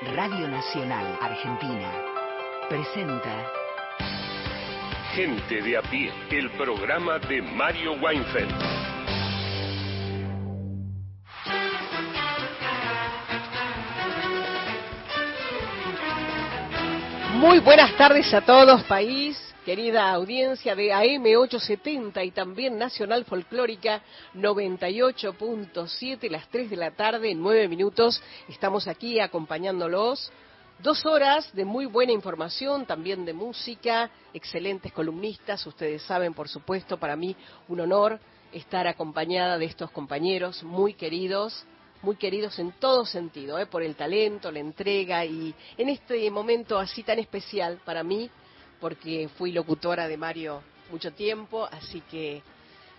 Radio Nacional Argentina. Presenta. Gente de a pie, el programa de Mario Weinfeld. Muy buenas tardes a todos, país, querida audiencia de AM870 y también Nacional Folclórica 98.7, las 3 de la tarde, 9 minutos. Estamos aquí acompañándolos. Dos horas de muy buena información, también de música, excelentes columnistas. Ustedes saben, por supuesto, para mí un honor estar acompañada de estos compañeros muy queridos muy queridos en todo sentido, ¿eh? por el talento, la entrega y en este momento así tan especial para mí, porque fui locutora de Mario mucho tiempo, así que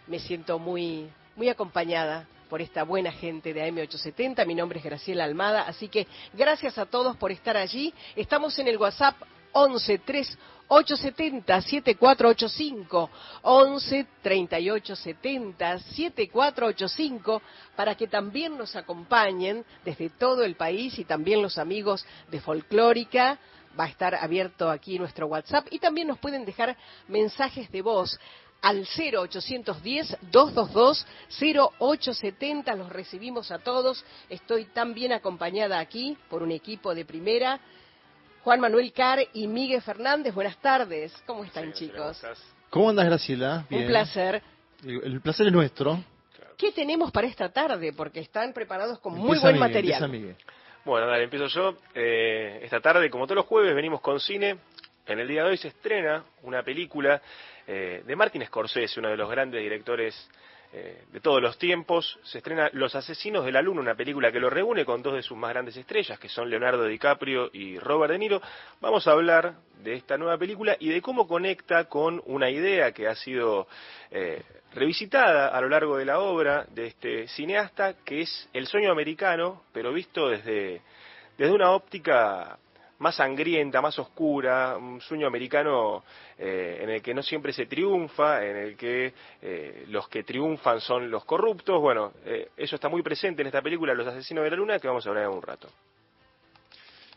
me siento muy, muy acompañada por esta buena gente de AM870. Mi nombre es Graciela Almada, así que gracias a todos por estar allí. Estamos en el WhatsApp 11 870 7485 11 3870 7485 para que también nos acompañen desde todo el país y también los amigos de Folclórica. Va a estar abierto aquí nuestro WhatsApp y también nos pueden dejar mensajes de voz al 0810-222-0870. Los recibimos a todos. Estoy tan bien acompañada aquí por un equipo de primera Juan Manuel Car y Miguel Fernández. Buenas tardes. ¿Cómo están, chicos? ¿Cómo andas, Graciela? Un placer. El, placer es nuestro. ¿Qué tenemos para esta tarde? Porque están preparados con muy buen material. Bueno, dale, empiezo yo. Eh, esta tarde, como todos los jueves, venimos con cine. En el día de hoy se estrena una película eh, de Martin Scorsese, uno de los grandes directores eh, de todos los tiempos, se estrena Los Asesinos de la Luna, una película que lo reúne con dos de sus más grandes estrellas, que son Leonardo DiCaprio y Robert De Niro. Vamos a hablar de esta nueva película y de cómo conecta con una idea que ha sido eh, revisitada a lo largo de la obra de este cineasta, que es el sueño americano, pero visto desde, desde una óptica más sangrienta, más oscura, un sueño americano eh, en el que no siempre se triunfa, en el que eh, los que triunfan son los corruptos. Bueno, eh, eso está muy presente en esta película, Los Asesinos de la Luna, que vamos a hablar en un rato.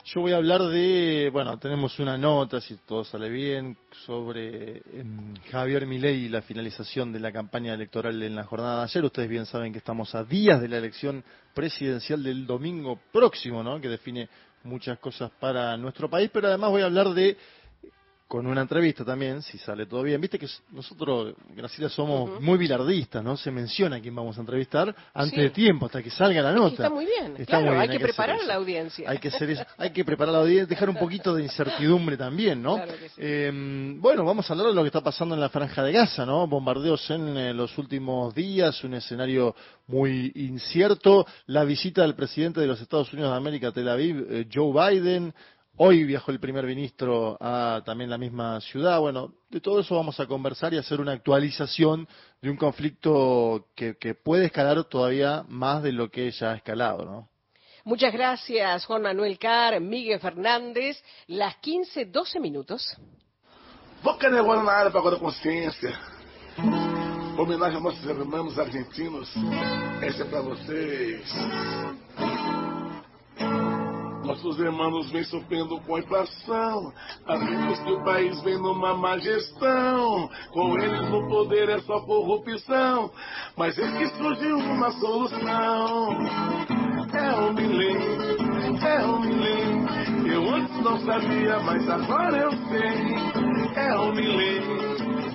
Yo voy a hablar de, bueno, tenemos una nota, si todo sale bien, sobre em, Javier Milei y la finalización de la campaña electoral en la jornada de ayer. Ustedes bien saben que estamos a días de la elección presidencial del domingo próximo, ¿no? Que define muchas cosas para nuestro país, pero además voy a hablar de con una entrevista también, si sale todo bien. Viste que nosotros, Graciela, somos muy bilardistas, ¿no? Se menciona a quién vamos a entrevistar antes de tiempo, hasta que salga la nota. Está muy bien, está muy bien. hay, que, preparar a la audiencia. Hay que, hacer hay que preparar a la audiencia, dejar un poquito de incertidumbre también, ¿no? Em, bueno, vamos a hablar de lo que está pasando en la Franja de Gaza, ¿no? Bombardeos en eh, los últimos días, un escenario muy incierto. La visita del presidente de los Estados Unidos de América a Tel Aviv, eh, Joe Biden, Hoy viajó el primer ministro a también la misma ciudad. Bueno, de todo eso vamos a conversar y hacer una actualización de un conflicto que, puede escalar todavía más de lo que ya ha escalado, ¿no? Muchas gracias, Juan Manuel Carr, Miguel Fernández. Las 15, 12 minutos. Boca na área para a consciência. Homenagem a nossos hermanos argentinos. Essa é para vocês. Nossos irmãos vêm sofrendo com a inflação. Amigos que o país vem numa má gestão. Com eles no poder é só corrupção. Mas é que surgiu uma solução. É o milênio, é o milênio. Eu antes não sabia, mas agora eu sei. É o milênio.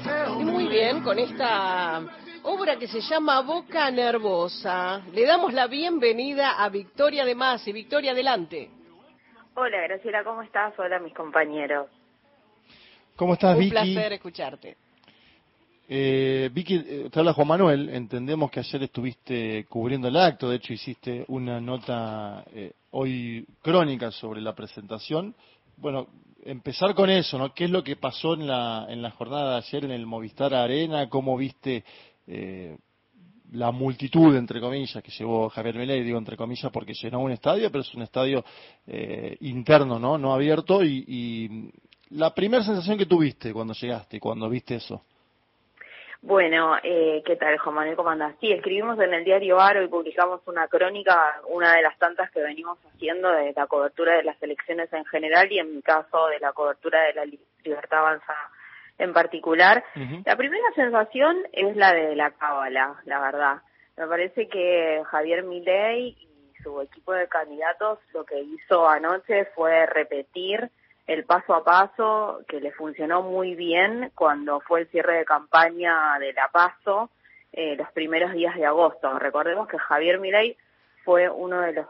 É o milênio. Muy bien, con esta obra que se llama Boca Nervosa. Le damos la bienvenida a Victoria de Masi. Victoria, adelante. Hola Graciela, ¿cómo estás? Hola mis compañeros. ¿Cómo estás, Vicky? Un placer escucharte. Eh, Vicky, eh, te habla Juan Manuel. Entendemos que ayer estuviste cubriendo el acto. De hecho, hiciste una nota eh, hoy crónica sobre la presentación. Bueno, empezar con eso, ¿no? ¿Qué es lo que pasó en la, en la jornada de ayer en el Movistar Arena? ¿Cómo viste eh, la multitud, entre comillas, que llevó Javier Milei, digo entre comillas porque llenó un estadio, pero es un estadio eh, interno, ¿no? No abierto. Y, la primera sensación que tuviste cuando llegaste, cuando viste eso. Bueno, eh, ¿qué tal, Juan Manuel? ¿Cómo andas? Sí, escribimos en el diario Aro y publicamos una crónica, una de las tantas que venimos haciendo de la cobertura de las elecciones en general y en mi caso de la cobertura de la libertad avanza en particular. La primera sensación es la de la cábala, la verdad. Me parece que Javier Milei y su equipo de candidatos lo que hizo anoche fue repetir el paso a paso que le funcionó muy bien cuando fue el cierre de campaña de la PASO eh, los primeros días de agosto. Recordemos que Javier Milei fue uno de los,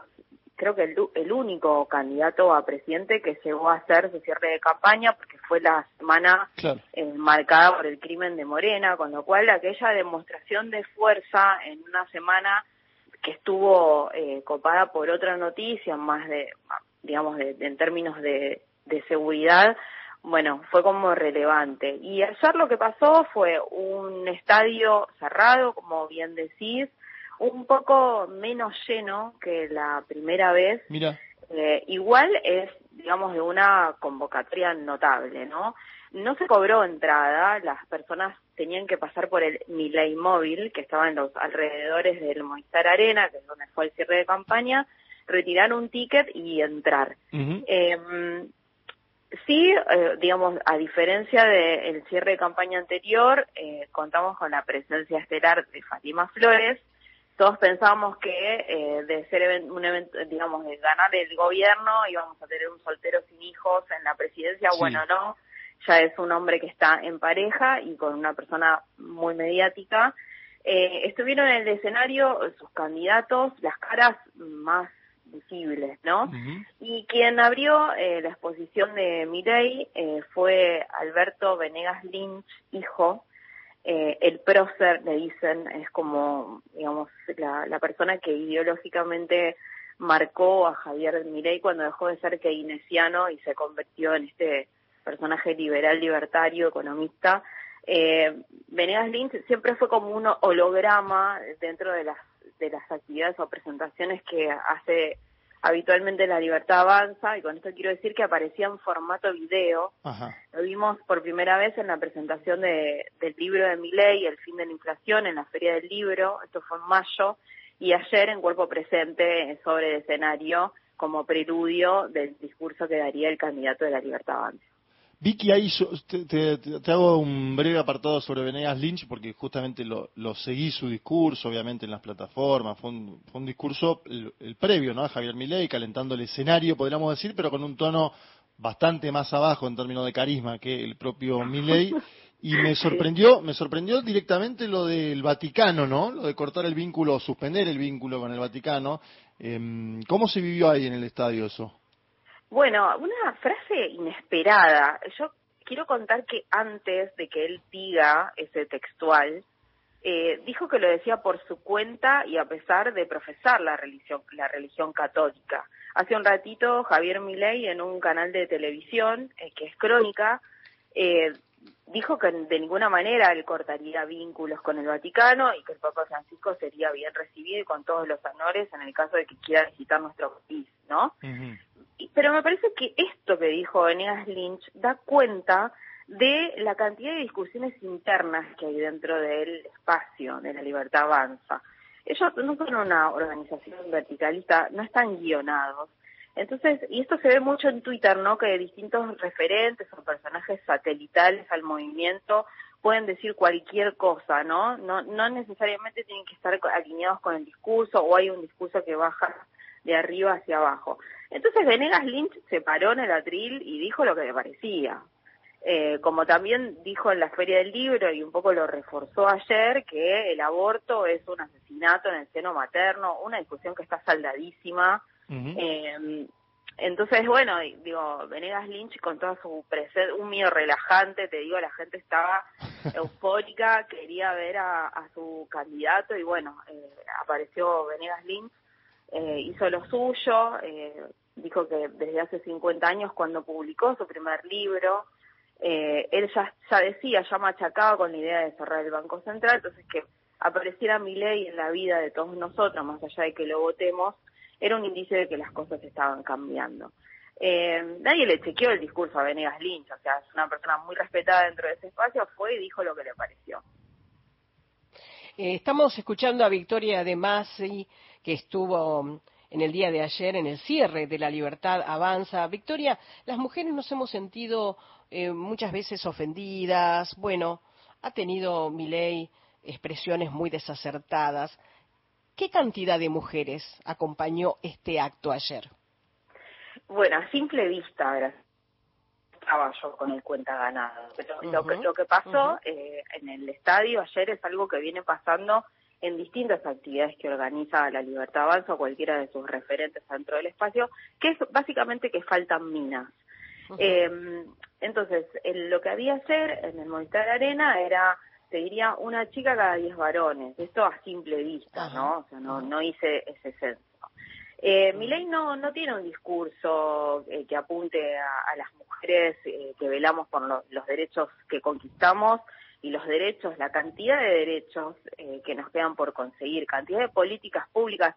creo que el, único candidato a presidente que llegó a hacer su cierre de campaña porque fue la semana eh, marcada por el crimen de Morena, con lo cual aquella demostración de fuerza en una semana que estuvo eh, copada por otra noticia, más de, digamos, de, en términos de, de seguridad, bueno, fue como relevante. Y ayer lo que pasó fue un estadio cerrado, como bien decís, un poco menos lleno que la primera vez. Mira. Eh, igual es, digamos, de una convocatoria notable, ¿no? No se cobró entrada, las personas tenían que pasar por el Miley Móvil, que estaba en los alrededores del Movistar Arena, que es donde fue el cierre de campaña, retirar un ticket y entrar. Sí, eh, digamos, a diferencia del cierre de campaña anterior, eh, contamos con la presencia estelar de Fátima Flores. Todos pensábamos que eh, de ser un evento, digamos, de ganar el gobierno íbamos a tener un soltero sin hijos en la presidencia. Bueno, no, ya es un hombre que está en pareja y con una persona muy mediática. Eh, estuvieron en el escenario sus candidatos, las caras más visibles, ¿no? Y quien abrió eh, la exposición de Miley eh, fue Alberto Venegas Lynch, hijo, eh, el prócer, le dicen, es como, digamos, la, la persona que ideológicamente marcó a Javier Milei cuando dejó de ser keynesiano y se convirtió en este personaje liberal, libertario, economista. Eh, Venegas Lynch siempre fue como un holograma dentro de las de las actividades o presentaciones que hace habitualmente La Libertad Avanza, y con esto quiero decir que aparecía en formato video. Lo vimos por primera vez en la presentación de, del libro de Miley, El fin de la inflación, en la Feria del Libro, esto fue en mayo, y ayer en Cuerpo Presente sobre el escenario como preludio del discurso que daría el candidato de La Libertad Avanza. Vicky, ahí te, te, hago un breve apartado sobre Venegas Lynch, porque justamente lo, seguí su discurso, obviamente en las plataformas, fue un, discurso, el, previo, ¿no? A Javier Milei, calentando el escenario, podríamos decir, pero con un tono bastante más abajo en términos de carisma que el propio Milei. Y me sorprendió, me sorprendió directamente lo del Vaticano, ¿no? Lo de cortar el vínculo, suspender el vínculo con el Vaticano. Eh, ¿Cómo se vivió ahí en el estadio eso? Bueno, una frase inesperada. Yo quiero contar que antes de que él diga ese textual, eh, dijo que lo decía por su cuenta y a pesar de profesar la religión, la religión católica. Hace un ratito Javier Milei en un canal de televisión eh, que es Crónica eh, dijo que de ninguna manera él cortaría vínculos con el Vaticano y que el Papa Francisco sería bien recibido y con todos los honores en el caso de que quiera visitar nuestro país, ¿no? Pero me parece que esto que dijo Venegas Lynch da cuenta de la cantidad de discusiones internas que hay dentro del espacio de la libertad avanza. Ellos no son una organización verticalista, no están guionados. Entonces, y esto se ve mucho en Twitter, ¿no? Que distintos referentes o personajes satelitales al movimiento pueden decir cualquier cosa, ¿no? No, no necesariamente tienen que estar alineados con el discurso o hay un discurso que baja de arriba hacia abajo. Entonces Venegas Lynch se paró en el atril y dijo lo que le parecía. Eh, como también dijo en la Feria del Libro y un poco lo reforzó ayer, que el aborto es un asesinato en el seno materno, una discusión que está saldadísima. eh, entonces, bueno, digo, Venegas Lynch con toda su presencia, un miedo relajante, te digo, la gente estaba eufórica, quería ver a, a su candidato y bueno, eh, apareció Venegas Lynch eh, hizo lo suyo, eh, dijo que desde hace 50 años cuando publicó su primer libro, eh, él ya, decía, ya machacaba con la idea de cerrar el Banco Central, entonces que apareciera mi ley en la vida de todos nosotros, más allá de que lo votemos, era un indicio de que las cosas estaban cambiando. Eh, nadie le chequeó el discurso a Venegas Lynch, o sea, es una persona muy respetada dentro de ese espacio, fue y dijo lo que le pareció. Estamos escuchando a Victoria de Masi, que estuvo en el día de ayer en el cierre de La Libertad Avanza. Victoria, las mujeres nos hemos sentido eh, muchas veces ofendidas. Bueno, ha tenido mi ley expresiones muy desacertadas. ¿Qué cantidad de mujeres acompañó este acto ayer? Bueno, a simple vista, estaba yo con el cuenta ganado. Pero lo, que, lo que pasó eh, en el estadio ayer es algo que viene pasando en distintas actividades que organiza la Libertad Avanza o cualquiera de sus referentes dentro del espacio, que es básicamente que faltan minas. Em, entonces, lo que había ayer en el Movistar Arena era, te diría, una chica cada diez varones. Esto a simple vista, ¿no? O sea, no, no hice ese censo. Eh, mi ley no, no tiene un discurso eh, que apunte a, las mujeres eh, que velamos por los derechos que conquistamos y los derechos, la cantidad de derechos eh, que nos quedan por conseguir, cantidad de políticas públicas.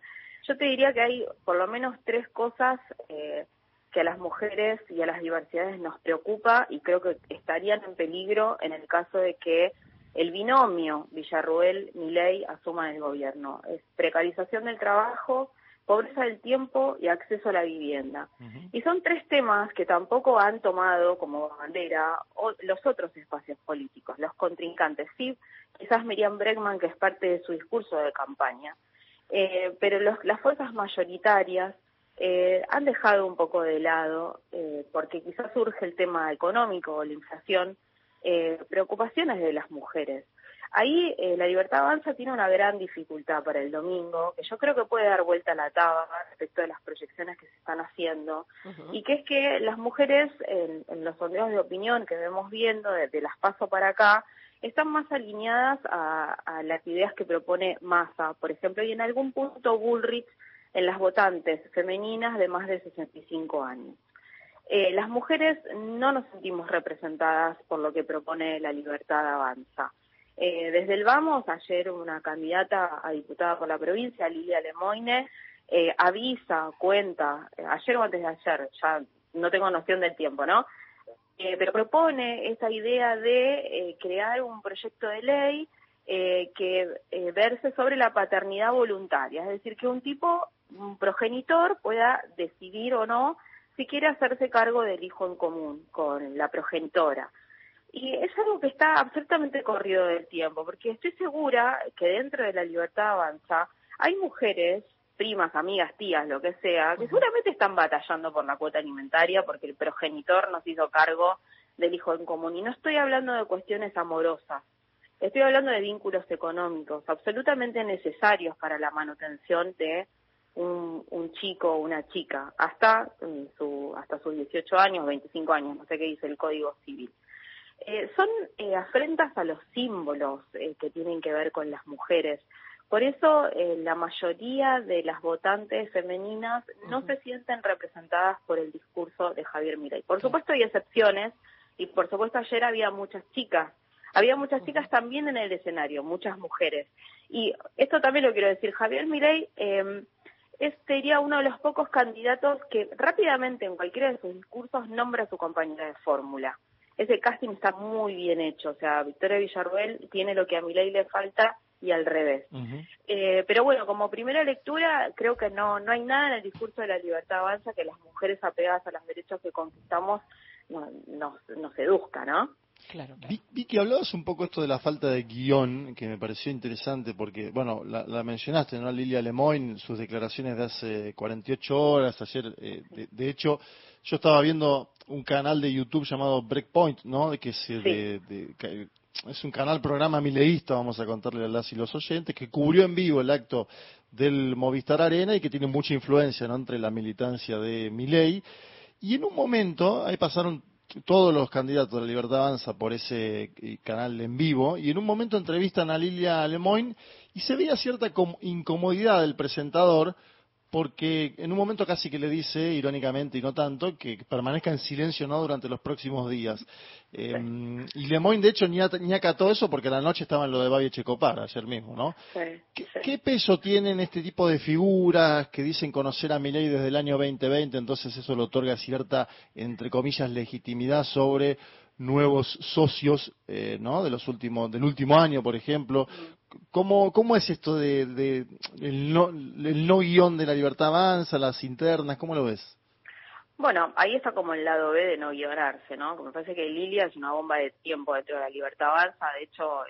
Yo te diría que hay por lo menos tres cosas que a las mujeres y a las diversidades nos preocupa y creo que estarían en peligro en el caso de que el binomio Villarruel-Miley asuma el gobierno. Es precarización del trabajo, pobreza del tiempo y acceso a la vivienda. Y son tres temas que tampoco han tomado como bandera los otros espacios políticos, los contrincantes. Sí, quizás Miriam Bregman, que es parte de su discurso de campaña, eh, pero las fuerzas mayoritarias eh, han dejado un poco de lado, eh, porque quizás surge el tema económico o la inflación, preocupaciones de las mujeres. Ahí eh, la libertad avanza tiene una gran dificultad para el domingo, que yo creo que puede dar vuelta a la taba respecto de las proyecciones que se están haciendo, y que es que las mujeres en, los sondeos de opinión que vemos viendo desde las paso para acá, están más alineadas a, las ideas que propone Massa, por ejemplo, y en algún punto Bullrich en las votantes femeninas de más de 65 años. Eh, las mujeres no nos sentimos representadas por lo que propone la libertad avanza. Eh, desde el Vamos, ayer una candidata a diputada por la provincia, Lilia Lemoine, eh, avisa, cuenta, eh, ayer o antes de ayer, ya no tengo noción del tiempo, ¿no? pero propone esa idea de crear un proyecto de ley que verse sobre la paternidad voluntaria, es decir, que un tipo, un progenitor, pueda decidir o no si quiere hacerse cargo del hijo en común con la progenitora. Y es algo que está absolutamente corrido del tiempo, porque estoy segura que dentro de la libertad avanza hay mujeres, primas, amigas, tías, lo que sea, que seguramente están batallando por la cuota alimentaria porque el progenitor nos hizo cargo del hijo en común. Y no estoy hablando de cuestiones amorosas, estoy hablando de vínculos económicos absolutamente necesarios para la manutención de un, un chico o una chica hasta, mm, su, hasta sus 18 años, 25 años, no sé qué dice el Código Civil. Eh, son eh, afrentas a los símbolos eh, que tienen que ver con las mujeres. Por eso la mayoría de las votantes femeninas no se sienten representadas por el discurso de Javier Milei. Por supuesto hay excepciones y por supuesto ayer había muchas chicas había muchas chicas también en el escenario, muchas mujeres. Y esto también lo quiero decir, Javier Milei eh, sería uno de los pocos candidatos que rápidamente en cualquiera de sus discursos nombra a su compañera de fórmula ese casting está muy bien hecho. O sea, Victoria Villarruel tiene lo que a ley le falta y al revés. eh, pero bueno, como primera lectura, creo que no, no hay nada en el discurso de la libertad avanza que las mujeres apegadas a los derechos que conquistamos nos, nos, seduzca, ¿no? Claro, Vi, que hablabas un poco esto de la falta de guion, que me pareció interesante porque, bueno, la, mencionaste, ¿no? Lilia Lemoyne, sus declaraciones de hace 48 horas, ayer, eh, de, hecho, yo estaba viendo un canal de YouTube llamado Breakpoint, ¿no? Que es, de, es un canal programa mileísta, vamos a contarle a las y los oyentes, que cubrió en vivo el acto del Movistar Arena y que tiene mucha influencia ¿no? entre la militancia de Milei. Y en un momento, ahí pasaron todos los candidatos de la Libertad Avanza por ese eh, canal en vivo, y en un momento entrevistan a Lilia Lemoyne y se veía cierta incomodidad del presentador porque en un momento casi que le dice, irónicamente y no tanto, que permanezca en silencio no durante los próximos días. Eh, y Lemoyne, de hecho, ni, ni, acató eso porque la noche estaba en lo de Babi Checopar, ayer mismo, ¿no? ¿Qué, peso tienen este tipo de figuras que dicen conocer a Milei desde el año 2020? Entonces eso le otorga cierta, entre comillas, legitimidad sobre nuevos socios, eh, ¿no? De los últimos, del último año, por ejemplo, ¿cómo, ¿cómo es esto de, de el, no, el no guion de la libertad avanza, las internas? ¿Cómo lo ves? Bueno, ahí está como el lado B de no guionarse, ¿no? Me parece que Lilia es una bomba de tiempo dentro de la libertad avanza. De hecho,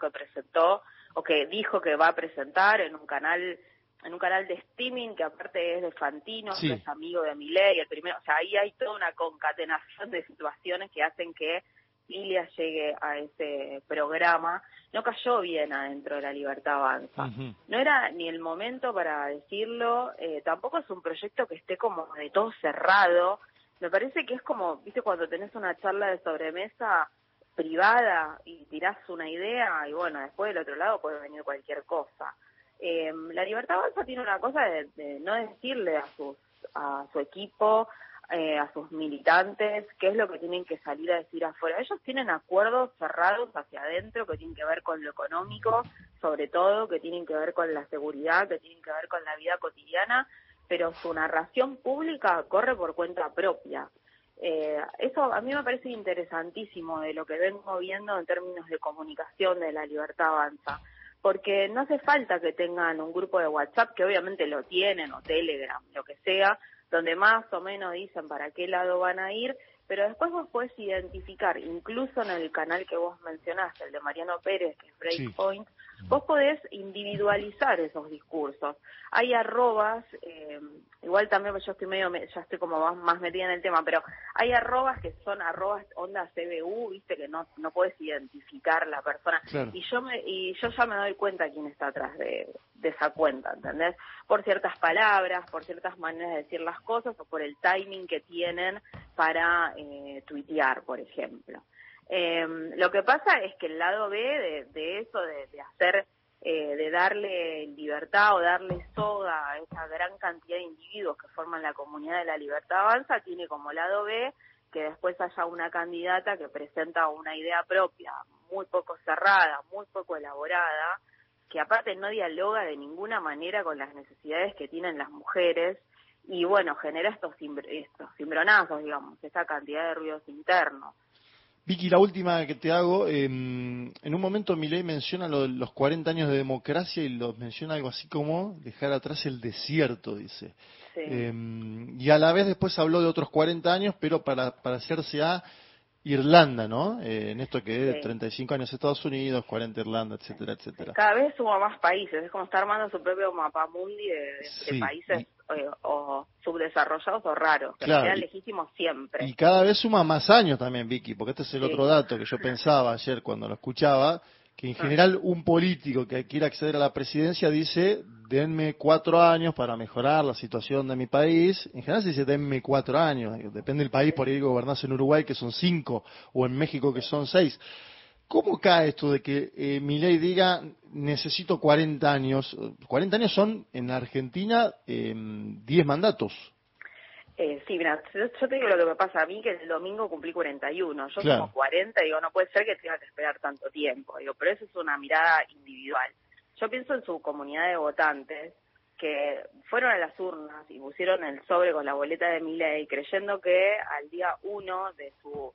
que presentó o que dijo que va a presentar en un canal en un canal de streaming que aparte es de Fantino, que es amigo de Milei, el primero, o sea, ahí hay toda una concatenación de situaciones que hacen que Lilia llegue a ese programa, no cayó bien adentro de la Libertad Avanza. No era ni el momento para decirlo, eh, tampoco es un proyecto que esté como de todo cerrado. Me parece que es como, viste, cuando tenés una charla de sobremesa privada y tirás una idea y bueno, después del otro lado puede venir cualquier cosa. Eh, la Libertad Avanza tiene una cosa de, no decirle a, sus, a su equipo, eh, a sus militantes, qué es lo que tienen que salir a decir afuera. Ellos tienen acuerdos cerrados hacia adentro que tienen que ver con lo económico, sobre todo, que tienen que ver con la seguridad, que tienen que ver con la vida cotidiana, pero su narración pública corre por cuenta propia. Eh, eso a mí me parece interesantísimo de lo que vengo viendo en términos de comunicación de la libertad avanza, porque no hace falta que tengan un grupo de WhatsApp, que obviamente lo tienen, o Telegram, lo que sea, donde más o menos dicen para qué lado van a ir, pero después vos podés identificar, incluso en el canal que vos mencionaste, el de Mariano Pérez, que es Breakpoint, vos podés individualizar esos discursos. Hay arrobas, eh, igual también yo estoy medio, ya estoy como más, más, metida en el tema, pero hay arrobas que son arrobas onda CBU, viste, que no, no puedes identificar la persona. Y yo me, y yo ya me doy cuenta quién está atrás de, de esa cuenta, ¿entendés? Por ciertas palabras, por ciertas maneras de decir las cosas o por el timing que tienen para eh, tuitear, por ejemplo. Eh, lo que pasa es que el lado B de, eso, de, de hacer, eh, de darle libertad o darle soga a esa gran cantidad de individuos que forman la comunidad de la libertad avanza, tiene como lado B que después haya una candidata que presenta una idea propia, muy poco cerrada, muy poco elaborada, que aparte no dialoga de ninguna manera con las necesidades que tienen las mujeres y bueno, genera estos, estos cimbronazos, digamos, esa cantidad de ruidos internos. Vicky, la última que te hago, em, en un momento Milei menciona los 40 años de democracia y los menciona algo así como dejar atrás el desierto, dice. Em, y a la vez después habló de otros 40 años, pero para, para hacerse a Irlanda, ¿no? Eh, en esto que es 35 años Estados Unidos, 40 Irlanda, etcétera, etcétera. Cada vez suma más países, es como estar armando su propio mapa mundi de, países eh, o subdesarrollados o raros, que claro, legítimos siempre. Y cada vez suma más años también, Vicky, porque este es el otro dato que yo pensaba ayer cuando lo escuchaba, que en general un político que quiera acceder a la presidencia dice, denme cuatro años para mejorar la situación de mi país. En general se dice, denme cuatro años. Depende del país, por ahí gobernás en Uruguay que son cinco o en México que son seis. ¿Cómo cae esto de que eh, mi ley diga necesito 40 años? 40 años son en Argentina eh, 10 mandatos. Eh, sí, mira, yo, te digo lo que me pasa a mí, que el domingo cumplí 41, yo claro. 40, digo, no puede ser que tenga que esperar tanto tiempo, digo, pero eso es una mirada individual. Yo pienso en su comunidad de votantes que fueron a las urnas y pusieron el sobre con la boleta de ley creyendo que al día uno de su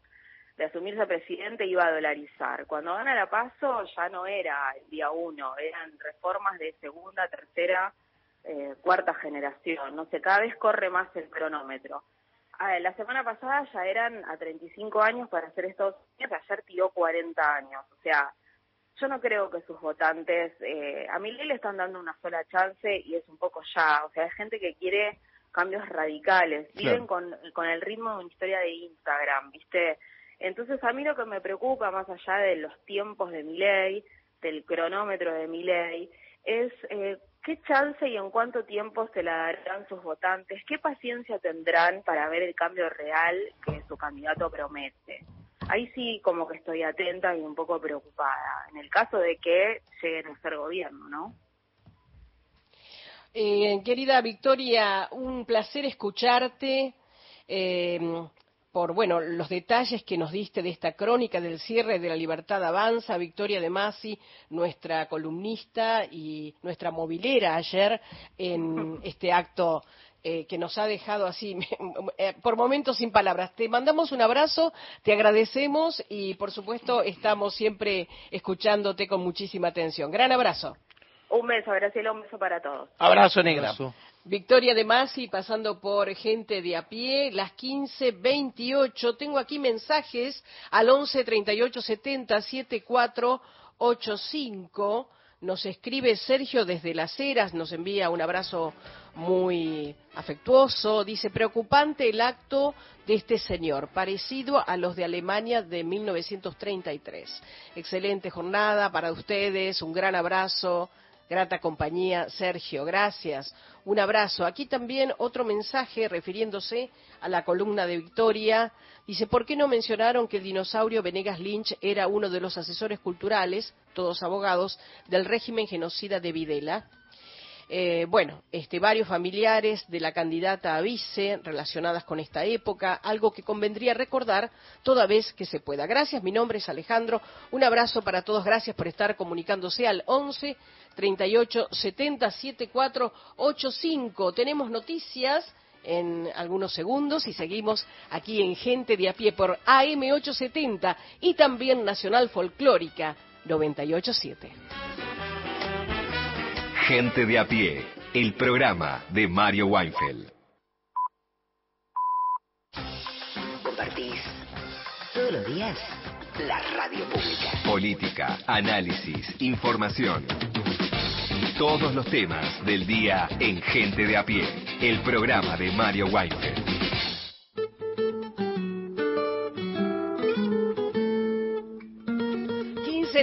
de asumirse presidente iba a dolarizar. Cuando gana la paso ya no era el día uno, eran reformas de segunda, tercera eh, cuarta generación, no sé, cada vez corre más el cronómetro. Ah, la semana pasada ya eran a 35 años para hacer estos años, ayer tiró 40 años, o sea, yo no creo que sus votantes, eh, a Milei le están dando una sola chance y es un poco ya, o sea, hay gente que quiere cambios radicales, viven con, con el ritmo de una historia de Instagram, ¿viste? Entonces a mí lo que me preocupa, más allá de los tiempos de Milei, del cronómetro de Milei, es eh, qué chance y en cuánto tiempo se la darán sus votantes, qué paciencia tendrán para ver el cambio real que su candidato promete. Ahí sí como que estoy atenta y un poco preocupada, en el caso de que lleguen a ser gobierno, ¿no? Eh, querida Victoria, un placer escucharte. Eh, por bueno los detalles que nos diste de esta crónica del cierre de la libertad avanza, Victoria de Masi, nuestra columnista y nuestra movilera ayer en este acto eh, que nos ha dejado así, eh, por momentos sin palabras. Te mandamos un abrazo, te agradecemos y por supuesto estamos siempre escuchándote con muchísima atención. Gran abrazo. Un beso, Graciela, un beso para todos. Abrazo, negra. Victoria de Masi, pasando por gente de a pie, las 15.28. Tengo aquí mensajes al 11 38 70 7485. Nos escribe Sergio desde Las Heras, nos envía un abrazo muy afectuoso. Dice, preocupante el acto de este señor, parecido a los de Alemania de 1933. Excelente jornada para ustedes, un gran abrazo grata compañía, Sergio, gracias. Un abrazo. Aquí también otro mensaje refiriéndose a la columna de Victoria. Dice, ¿por qué no mencionaron que el dinosaurio Venegas Lynch era uno de los asesores culturales, todos abogados, del régimen genocida de Videla? Eh, bueno, este, varios familiares de la candidata a vice relacionadas con esta época, algo que convendría recordar toda vez que se pueda. Gracias, mi nombre es Alejandro. Un abrazo para todos, gracias por estar comunicándose al 11 38 70 74 85. Tenemos noticias en algunos segundos y seguimos aquí en Gente de a pie por AM870 y también Nacional Folclórica 987. Gente de a pie, el programa de Mario Weinfeld. Compartís todos los días la radio pública. Política, análisis, información. Todos los temas del día en Gente de a pie, el programa de Mario Weinfeld.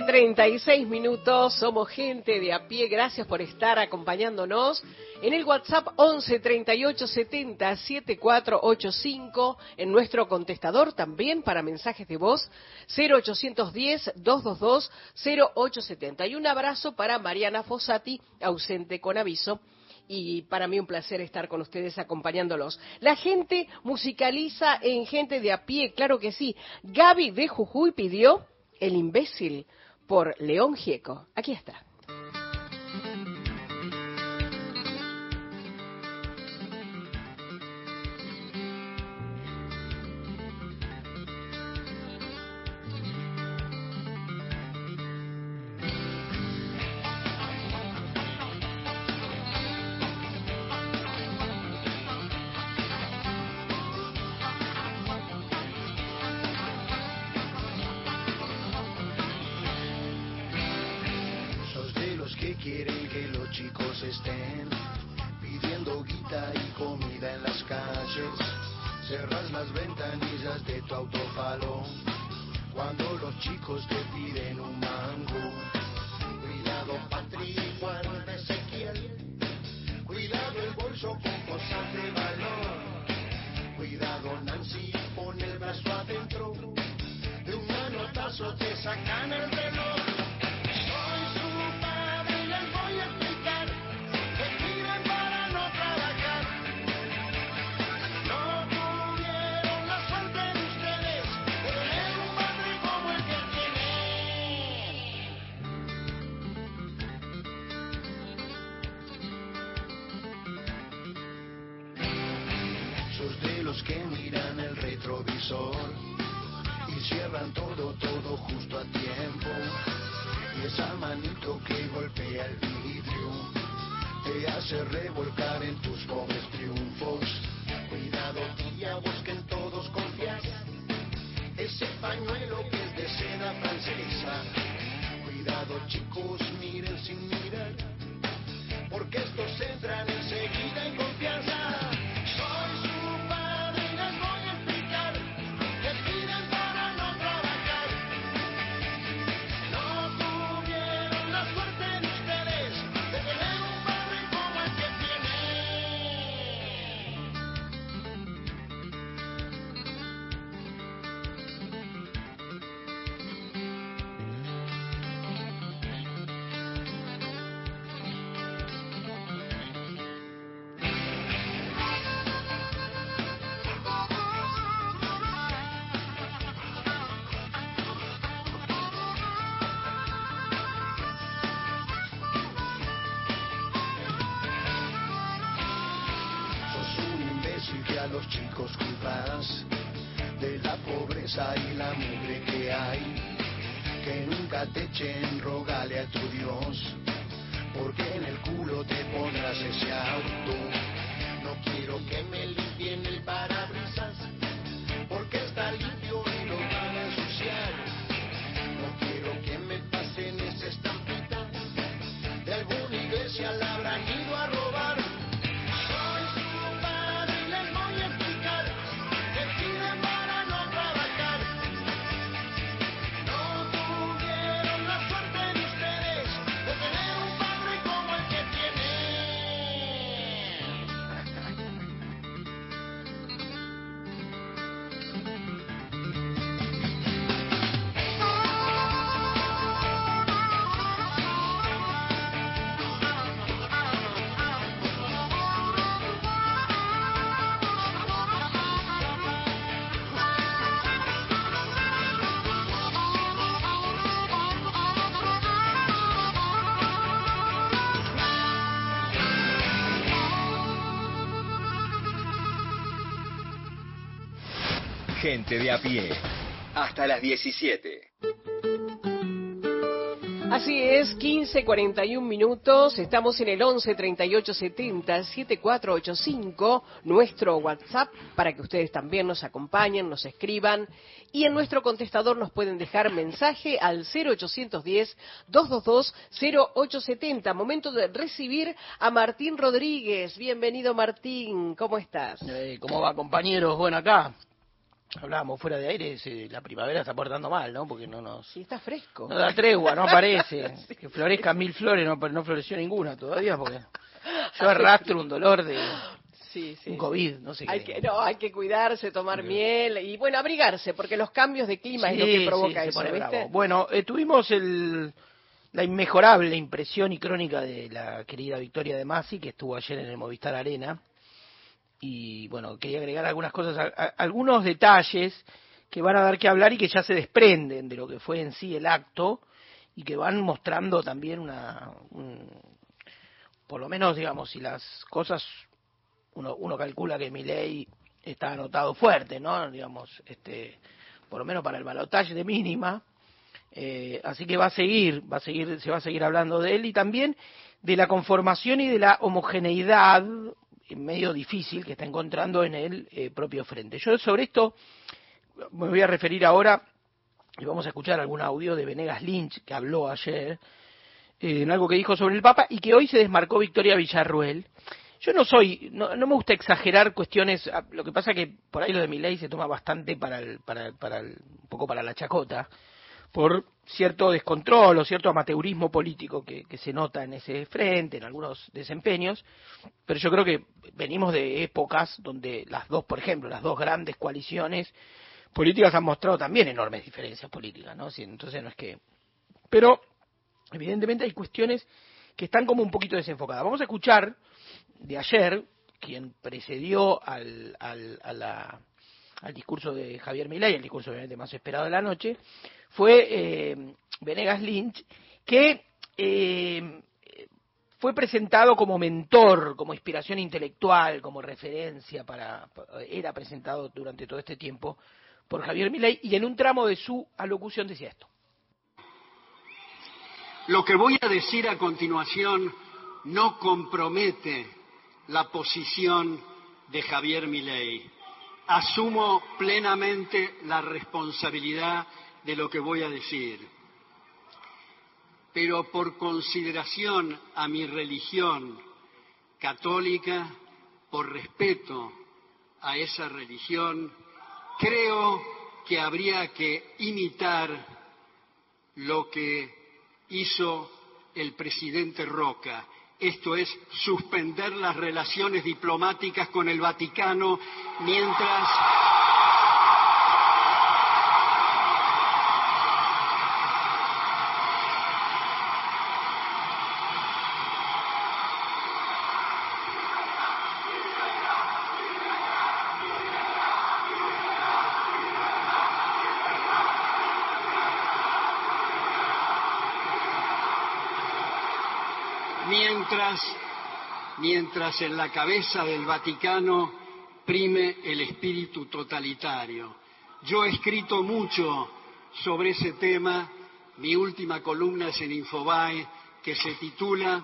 36 minutos, somos gente de a pie, gracias por estar acompañándonos. En el WhatsApp 11 38 70 7485, en nuestro contestador también para mensajes de voz 0810 222 0870. Y un abrazo para Mariana Fossati, ausente con aviso y para mí un placer estar con ustedes acompañándolos. La gente musicaliza en gente de a pie, claro que sí. Gaby de Jujuy pidió El imbécil por León Gieco. Aquí está. hace revolcar en tus pobres triunfos. Cuidado tía, busquen todos confías. Ese pañuelo que es de seda francesa. Cuidado chicos, miren sin mirar. Porque estos entran enseguida en confianza. Gente de a pie. Hasta las 17. Así es, 15.41 minutos, estamos en el 11 38 70 7485, nuestro WhatsApp, para que ustedes también nos acompañen, nos escriban, y en nuestro contestador nos pueden dejar mensaje al 0810 222 0870. Momento de recibir a Martín Rodríguez. Bienvenido Martín, ¿cómo estás? Eh, ¿Cómo va, compañeros? Bueno, acá hablábamos fuera de aire, se- la primavera está portando mal, ¿no? Porque no nos... Sí, está fresco. No da tregua, no aparece. Que florezcan mil flores, no, no floreció ninguna todavía, porque yo arrastro un dolor de Sí, sí. un COVID, no sé qué. Hay que, no, hay que cuidarse, tomar miel y bueno, abrigarse, porque los cambios de clima es lo que provoca eso, ¿viste? Bueno, eh, tuvimos el, la inmejorable impresión y crónica de la querida Victoria de Masi, que estuvo ayer en el Movistar Arena. Y bueno, quería agregar algunas cosas, algunos detalles que van a dar que hablar y que ya se desprenden de lo que fue en sí el acto y que van mostrando también una, un- por lo menos digamos, si las cosas, uno, uno calcula que mi ley está anotado fuerte, ¿no? Digamos, este, por lo menos para el balotaje de mínima, eh, así que va a seguir, va a seguir, se va a seguir hablando de él y también de la conformación y de la homogeneidad medio difícil que está encontrando en el eh, propio frente. Yo sobre esto me voy a referir ahora y vamos a escuchar algún audio de Venegas Lynch que habló ayer eh, en algo que dijo sobre el Papa y que hoy se desmarcó Victoria Villarruel. Yo no soy, no, no me gusta exagerar cuestiones, ah, lo que pasa que por ahí lo de mi ley se toma bastante para el, para, para el- un poco para la chacota, por cierto descontrol o cierto amateurismo político que, se nota en ese frente, en algunos desempeños, pero yo creo que venimos de épocas donde las dos, por ejemplo, las dos grandes coaliciones políticas han mostrado también enormes diferencias políticas, ¿no? Entonces no es que... Pero evidentemente hay cuestiones que están como un poquito desenfocadas. Vamos a escuchar de ayer, quien precedió al, al, a la- al discurso de Javier Milei, el discurso obviamente más esperado de la noche, fue eh, Venegas Lynch, que eh, fue presentado como mentor, como inspiración intelectual, como referencia para era presentado durante todo este tiempo por Javier Milei y en un tramo de su alocución decía esto. Lo que voy a decir a continuación no compromete la posición de Javier Milei. Asumo plenamente la responsabilidad de lo que voy a decir. Pero por consideración a mi religión católica, por respeto a esa religión, creo que habría que imitar lo que hizo el presidente Roca. Esto es suspender las relaciones diplomáticas con el Vaticano mientras mientras, en la cabeza del Vaticano prime el espíritu totalitario. Yo he escrito mucho sobre ese tema. Mi última columna es en Infobae, que se titula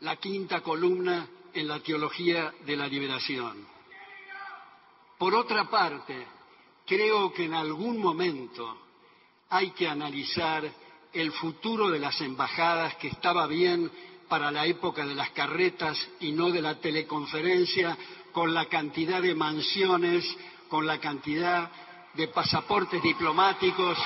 La quinta columna en la teología de la liberación. Por otra parte, creo que en algún momento hay que analizar el futuro de las embajadas que estaba bien para la época de las carretas y no de la teleconferencia, con la cantidad de mansiones, con la cantidad de pasaportes diplomáticos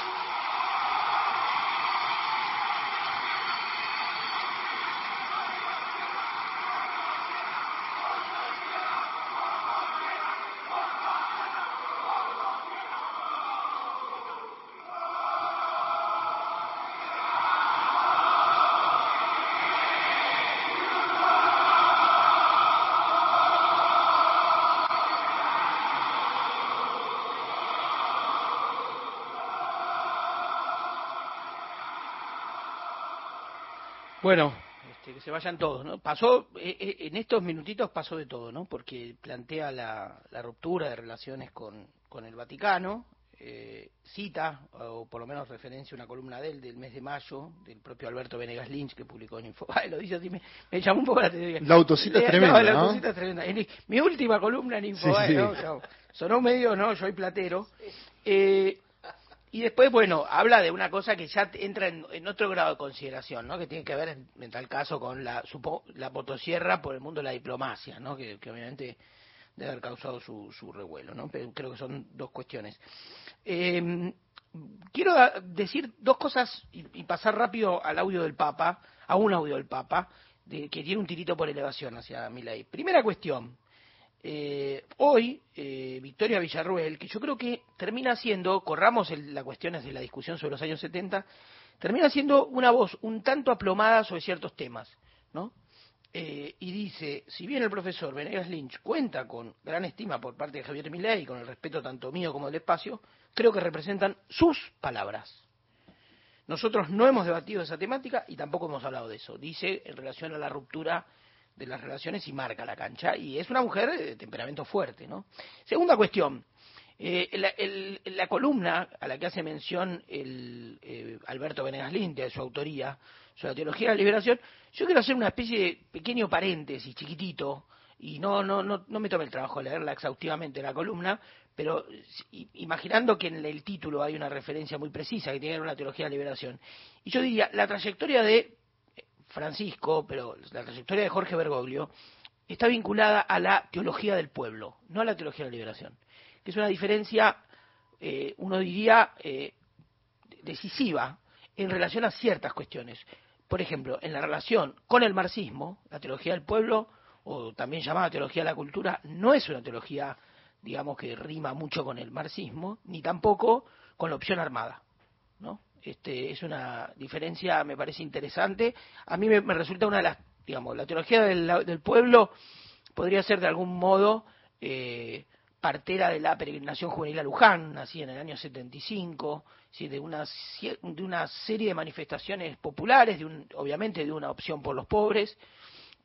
Bueno, este, que se vayan todos, ¿no? Pasó, eh, eh, en estos minutitos pasó de todo, ¿no? Porque plantea la, ruptura de relaciones con, con el Vaticano, eh, cita, o por lo menos referencia una columna de él del mes de mayo, del propio Alberto Venegas Lynch, que publicó en Info. lo dice así, me, llamó un poco la atención. La autocita es tremenda, La autocita es tremenda. mi última columna en Info, ¿no? sonó medio, ¿no? Yo soy platero. Eh, y después, bueno, habla de una cosa que ya entra en, otro grado de consideración, ¿no? Que tiene que ver, en, tal caso, con la, la potosierra por el mundo de la diplomacia, ¿no? Que, obviamente debe haber causado su, su, revuelo, ¿no? Pero creo que son dos cuestiones. Eh, quiero decir dos cosas y, pasar rápido al audio del Papa, a un audio del Papa, de, que tiene un tirito por elevación hacia mi ley. Primera cuestión, eh, hoy, eh, Victoria Villarruel, que yo creo que termina siendo, corramos las cuestiones de la discusión sobre los años 70, termina siendo una voz un tanto aplomada sobre ciertos temas, ¿no? Eh, y dice, si bien el profesor Venegas Lynch cuenta con gran estima por parte de Javier Milei y con el respeto tanto mío como del espacio, creo que representan sus palabras. Nosotros no hemos debatido esa temática y tampoco hemos hablado de eso. Dice en relación a la ruptura de las relaciones y marca la cancha. Y es una mujer de temperamento fuerte, ¿no? Segunda cuestión. Eh, la, columna a la que hace mención el eh, Alberto Venegas Linte, de su autoría, sobre la teología de la liberación, yo quiero hacer una especie de pequeño paréntesis chiquitito, y no, no, no, no me tome el trabajo de leerla exhaustivamente la columna, pero imaginando que en el título hay una referencia muy precisa que tiene que ver con la teología de la liberación. Y yo diría, la trayectoria de Francisco, pero la trayectoria de Jorge Bergoglio está vinculada a la teología del pueblo, no a la teología de la liberación, que es una diferencia, eh, uno diría, eh, decisiva en relación a ciertas cuestiones. Por ejemplo, en la relación con el marxismo, la teología del pueblo, o también llamada teología de la cultura, no es una teología, digamos, que rima mucho con el marxismo, ni tampoco con la opción armada. Este, es una diferencia, me parece interesante. A mí me, resulta una de las, digamos, la teología del, pueblo podría ser de algún modo eh, partera de la peregrinación juvenil a Luján, así en el año 75, ¿sí? de, una, de una serie de manifestaciones populares, de un, obviamente de una opción por los pobres,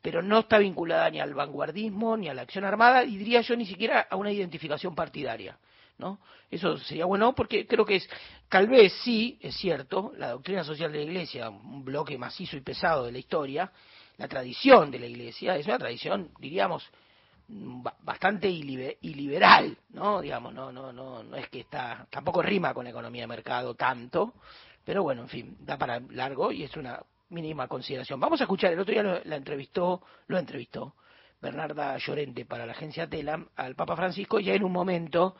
pero no está vinculada ni al vanguardismo ni a la acción armada y diría yo ni siquiera a una identificación partidaria. ¿No? Eso sería bueno porque creo que es, tal vez sí, es cierto, la doctrina social de la Iglesia, un bloque macizo y pesado de la historia, la tradición de la Iglesia es una tradición, diríamos, bastante iliberal, ¿no? Digamos, no, no, no, no es que está, tampoco rima con la economía de mercado tanto, pero bueno, en fin, da para largo y es una mínima consideración. Vamos a escuchar, el otro día la entrevistó, lo entrevistó Bernarda Llorente para la agencia Telam al Papa Francisco y en un momento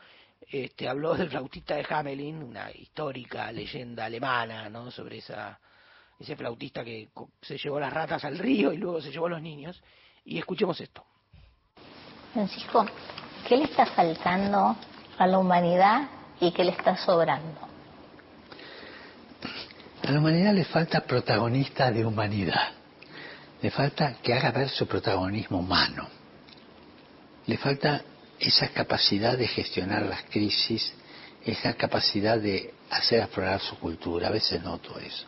este, habló del flautista de Hamelin, una histórica leyenda alemana, ¿no? Sobre esa, ese flautista que se llevó las ratas al río y luego se llevó a los niños. Y escuchemos esto. Francisco, ¿qué le está faltando a la humanidad y qué le está sobrando? A la humanidad le falta protagonista de humanidad. Le falta que haga ver su protagonismo humano. Le falta esa capacidad de gestionar las crisis, esa capacidad de hacer aflorar su cultura. A veces noto eso.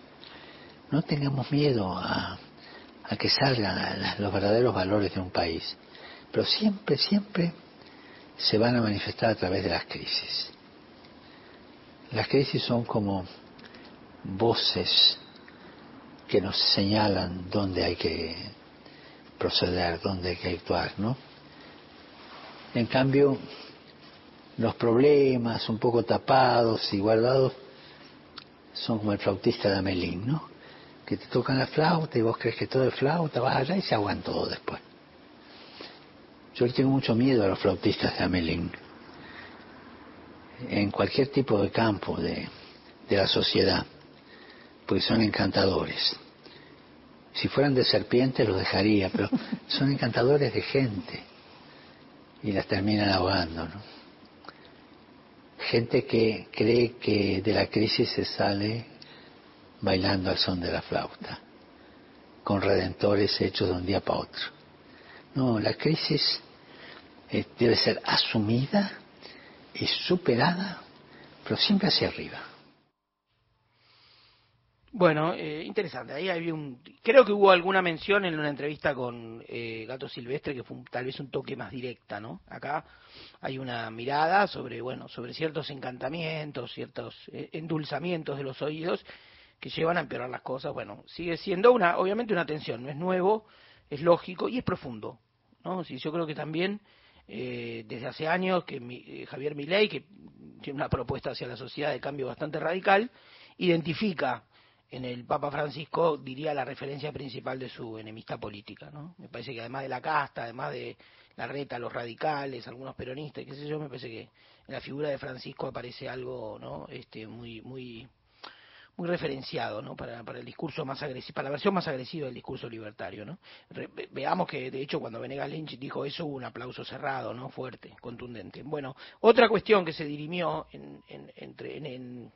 No tengamos miedo a, que salgan los verdaderos valores de un país, pero siempre, siempre se van a manifestar a través de las crisis. Las crisis son como voces que nos señalan dónde hay que proceder, dónde hay que actuar, ¿no? En cambio, los problemas un poco tapados y guardados son como el flautista de Amelín, ¿no? Que te tocan la flauta y vos crees que todo es flauta, vas allá y se aguan todo después. Yo le tengo mucho miedo a los flautistas de Amelín. En cualquier tipo de campo de, de la sociedad, porque son encantadores. Si fueran de serpientes los dejaría, pero son encantadores de gente y las terminan ahogando. ¿no? Gente que cree que de la crisis se sale bailando al son de la flauta, con redentores hechos de un día para otro. No, la crisis eh, debe ser asumida y superada, pero siempre hacia arriba. Bueno, eh, interesante. Ahí había un, creo que hubo alguna mención en una entrevista con eh, Gato Silvestre que fue tal vez un toque más directa, ¿no? Acá hay una mirada sobre, bueno, sobre ciertos encantamientos, ciertos eh, endulzamientos de los oídos que llevan a empeorar las cosas. Bueno, sigue siendo una, obviamente una tensión, no es nuevo, es lógico y es profundo, ¿no? Sí, yo creo que también desde hace años que Javier Milei, que tiene una propuesta hacia la sociedad de cambio bastante radical, identifica en el Papa Francisco diría la referencia principal de su enemista política, ¿no? Me parece que además de la casta, además de la reta, los radicales, algunos peronistas, qué sé yo, me parece que en la figura de Francisco aparece algo, ¿no? Este muy muy muy referenciado ¿no? para, para el discurso más agresivo, para la versión más agresiva del discurso libertario. ¿no? veamos que, de hecho, cuando Venegas Lynch dijo eso, hubo un aplauso cerrado, ¿no? fuerte, contundente. Bueno, otra cuestión que se dirimió en, en, entre, en,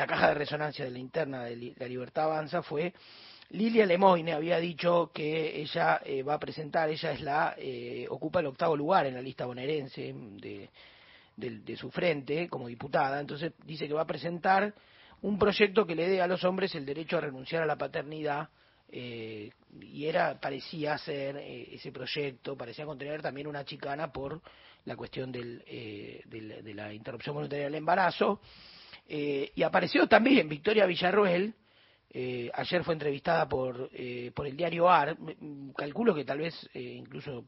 la caja de resonancia de la interna de la Libertad Avanza fue Lilia Lemoyne había dicho que ella eh, va a presentar, ella es la eh, ocupa el octavo lugar en la lista bonaerense de, de, de su frente como diputada, entonces dice que va a presentar un proyecto que le dé a los hombres el derecho a renunciar a la paternidad eh, y era parecía ser eh, ese proyecto parecía contener también una chicana por la cuestión del, eh, de la interrupción voluntaria del embarazo y apareció también Victoria Villarroel ayer fue entrevistada por por el diario AR calculo que tal vez incluso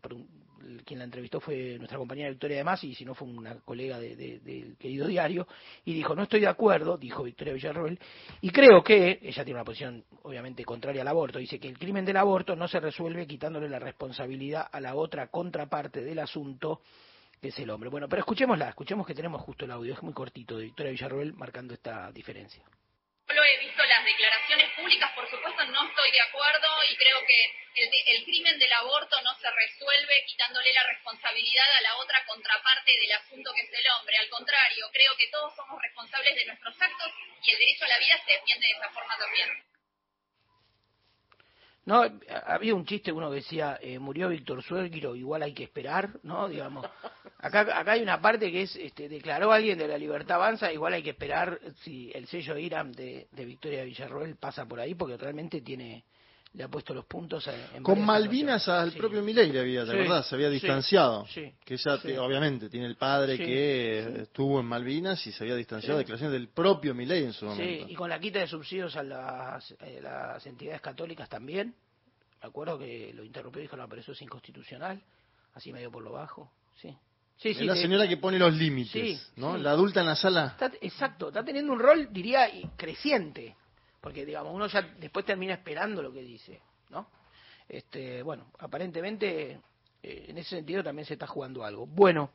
quien la entrevistó fue nuestra compañera Victoria de Masi, y si no fue una colega del querido diario, y dijo, no estoy de acuerdo, dijo Victoria Villarroel, y creo que, ella tiene una posición obviamente contraria al aborto, dice que el crimen del aborto no se resuelve quitándole la responsabilidad a la otra contraparte del asunto, que es el hombre. Bueno, pero escuchémosla, escuchemos que tenemos justo el audio, es muy cortito, de Victoria Villarroel marcando esta diferencia. Solo he visto las declaraciones públicas, por supuesto no estoy de acuerdo y creo que el, el, crimen del aborto no se resuelve quitándole la responsabilidad a la otra contraparte del asunto que es el hombre. Al contrario, creo que todos somos responsables de nuestros actos y el derecho a la vida se defiende de esa forma también. No, había un chiste, uno que decía, eh, murió Víctor Suérguiro, igual hay que esperar, ¿no? Digamos, acá, acá hay una parte que es, este, declaró alguien de la libertad avanza, igual hay que esperar si el sello IRAM de, de Victoria Villarroel pasa por ahí, porque realmente tiene, le ha puesto los puntos en con Malvinas al propio Milei le había ¿te verdad se había distanciado. que ella obviamente tiene el padre que estuvo en Malvinas y se había distanciado de declaraciones del propio Milei en su momento. y con la quita de subsidios a las, eh, las entidades católicas también. Me acuerdo que lo interrumpió y dijo no pero eso es inconstitucional así medio por lo bajo sí. Sí, es la señora que pone los límites, ¿no? La adulta en la sala. exacto, está teniendo un rol, diría, creciente porque digamos uno ya después termina esperando lo que dice, ¿no? Este, bueno, aparentemente eh, en ese sentido también se está jugando algo. Bueno,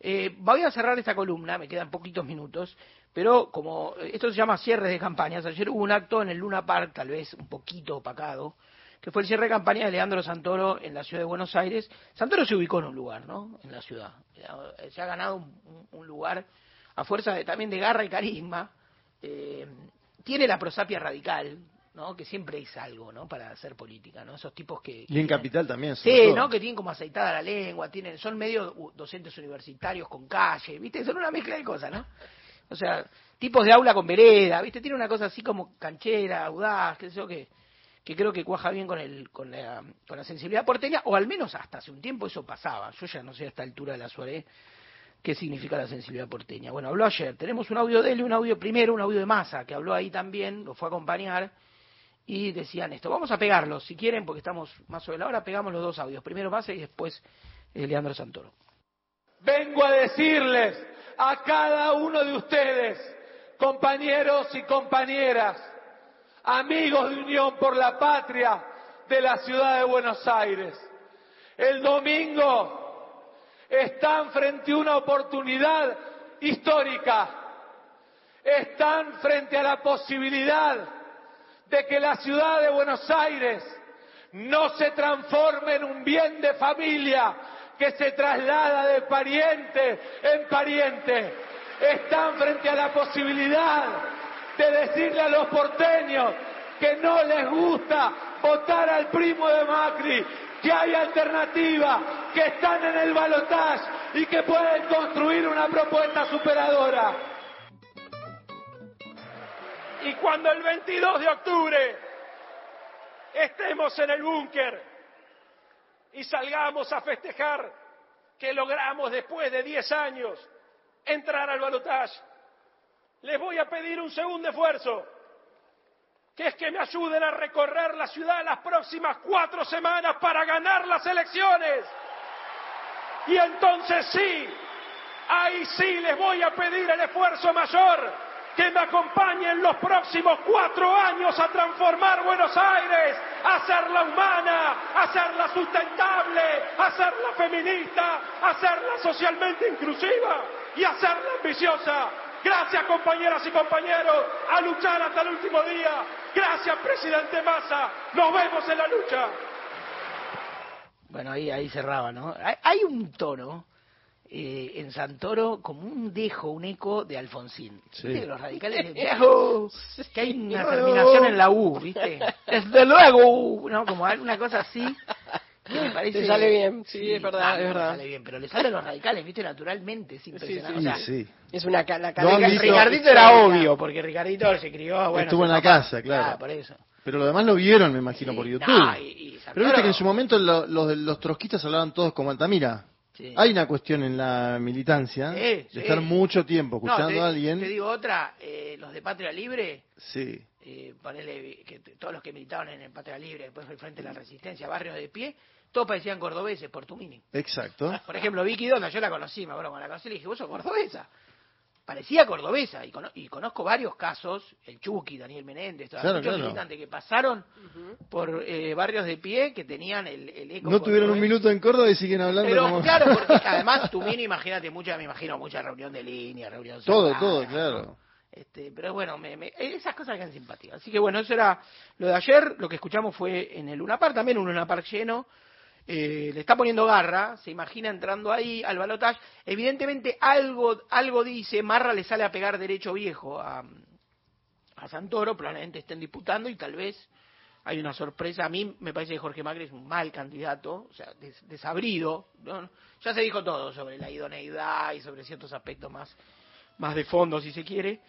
eh, voy a cerrar esta columna, me quedan poquitos minutos, pero como eh, esto se llama cierre de campañas, ayer hubo un acto en el Luna Park, tal vez un poquito opacado, que fue el cierre de campaña de Leandro Santoro en la ciudad de Buenos Aires. Santoro se ubicó en un lugar, ¿no? En la ciudad. Se ha ganado un, lugar a fuerza de, también de garra y carisma. Eh, tiene la prosapia radical, ¿no? Que siempre es algo, ¿no? Para hacer política, ¿no? Esos tipos que... y en Capital también. Sí, ¿no? Que tienen como aceitada la lengua, tienen son medio docentes universitarios con calle, ¿viste? Son una mezcla de cosas, ¿no? O sea, tipos de aula con vereda, ¿viste? Tiene una cosa así como canchera, audaz, qué sé yo, que, que creo que cuaja bien con, el, con, la, con la sensibilidad porteña, o al menos hasta hace un tiempo eso pasaba. Yo ya no sé a esta altura de la suárez qué significa la sensibilidad porteña. Bueno, habló ayer. Tenemos un audio de él y un audio primero, un audio de Massa, que habló ahí también, lo fue a acompañar, y decían esto. Vamos a pegarlos, si quieren, porque estamos más sobre la hora, pegamos los dos audios. Primero Massa y después eh, Leandro Santoro. Vengo a decirles a cada uno de ustedes, compañeros y compañeras, amigos de Unión por la Patria de la ciudad de Buenos Aires, el domingo están frente a una oportunidad histórica, están frente a la posibilidad de que la ciudad de Buenos Aires no se transforme en un bien de familia que se traslada de pariente en pariente. Están frente a la posibilidad de decirle a los porteños que no les gusta votar al primo de Macri, que hay alternativa, que están en el balotaje y que pueden construir una propuesta superadora. Y cuando el 22 de octubre estemos en el búnker y salgamos a festejar que logramos después de 10 años entrar al balotaje, les voy a pedir un segundo esfuerzo que es que me ayuden a recorrer la ciudad las próximas cuatro semanas para ganar las elecciones. Y entonces sí, ahí sí les voy a pedir el esfuerzo mayor, que me acompañen los próximos cuatro años a transformar Buenos Aires, a hacerla humana, a hacerla sustentable, a hacerla feminista, a hacerla socialmente inclusiva y a hacerla ambiciosa. Gracias compañeras y compañeros, a luchar hasta el último día. Gracias presidente Massa, nos vemos en la lucha. Bueno, ahí, ahí cerraba, ¿no? Hay, un tono eh, en Santoro como un dejo, un eco de Alfonsín. ¿Viste? Los radicales que hay una terminación en la U, ¿viste? Desde luego, ¿no? Como alguna cosa así me parece... Te sale bien, sí, es verdad, es verdad. Sale bien, pero le sale a los radicales, viste, naturalmente, es impresionante. Sí, sí. Es una la Ricardito era obvio, porque Ricardito se crió, bueno... Estuvo en la casa, claro. Ah, por eso. Pero lo demás lo vieron, me imagino, por YouTube. Pero viste que en su momento los, los trotskistas hablaban todos como Altamira. Sí. Hay una cuestión en la militancia de estar mucho tiempo escuchando a alguien. Te digo otra, eh, los de Patria Libre, sí. eh, ponele que todos los que militaban en el Patria Libre, después fue Frente de la Resistencia, Barrios de Pie, todos parecían cordobeses por tu mini. Exacto. Por ejemplo, Vicky Donda, yo la conocí, me acuerdo cuando la conocí, le dije, vos sos cordobesa. Parecía cordobesa, y, conozco varios casos, el Chucky, Daniel Menéndez, todos muchos militantes que pasaron por eh, barrios de pie que tenían el, el eco. No tuvieron un minuto en Córdoba y siguen hablando Pero, claro, porque además tu mini, imagínate, mucha, me imagino, mucha reunión de línea, reunión Todo, todo, claro. Este, pero bueno, me, esas cosas quedan simpáticas. Así que bueno, eso era lo de ayer. Lo que escuchamos fue en el Luna Park, también un Luna Park lleno. Eh, le está poniendo garra, se imagina entrando ahí al balotaje. Evidentemente algo, algo dice, Marra le sale a pegar derecho viejo a, a Santoro, probablemente estén disputando y tal vez hay una sorpresa. A mí me parece que Jorge Macri es un mal candidato, o sea, desabrido. Ya se dijo todo sobre la idoneidad y sobre ciertos aspectos más, más de fondo, si se quiere.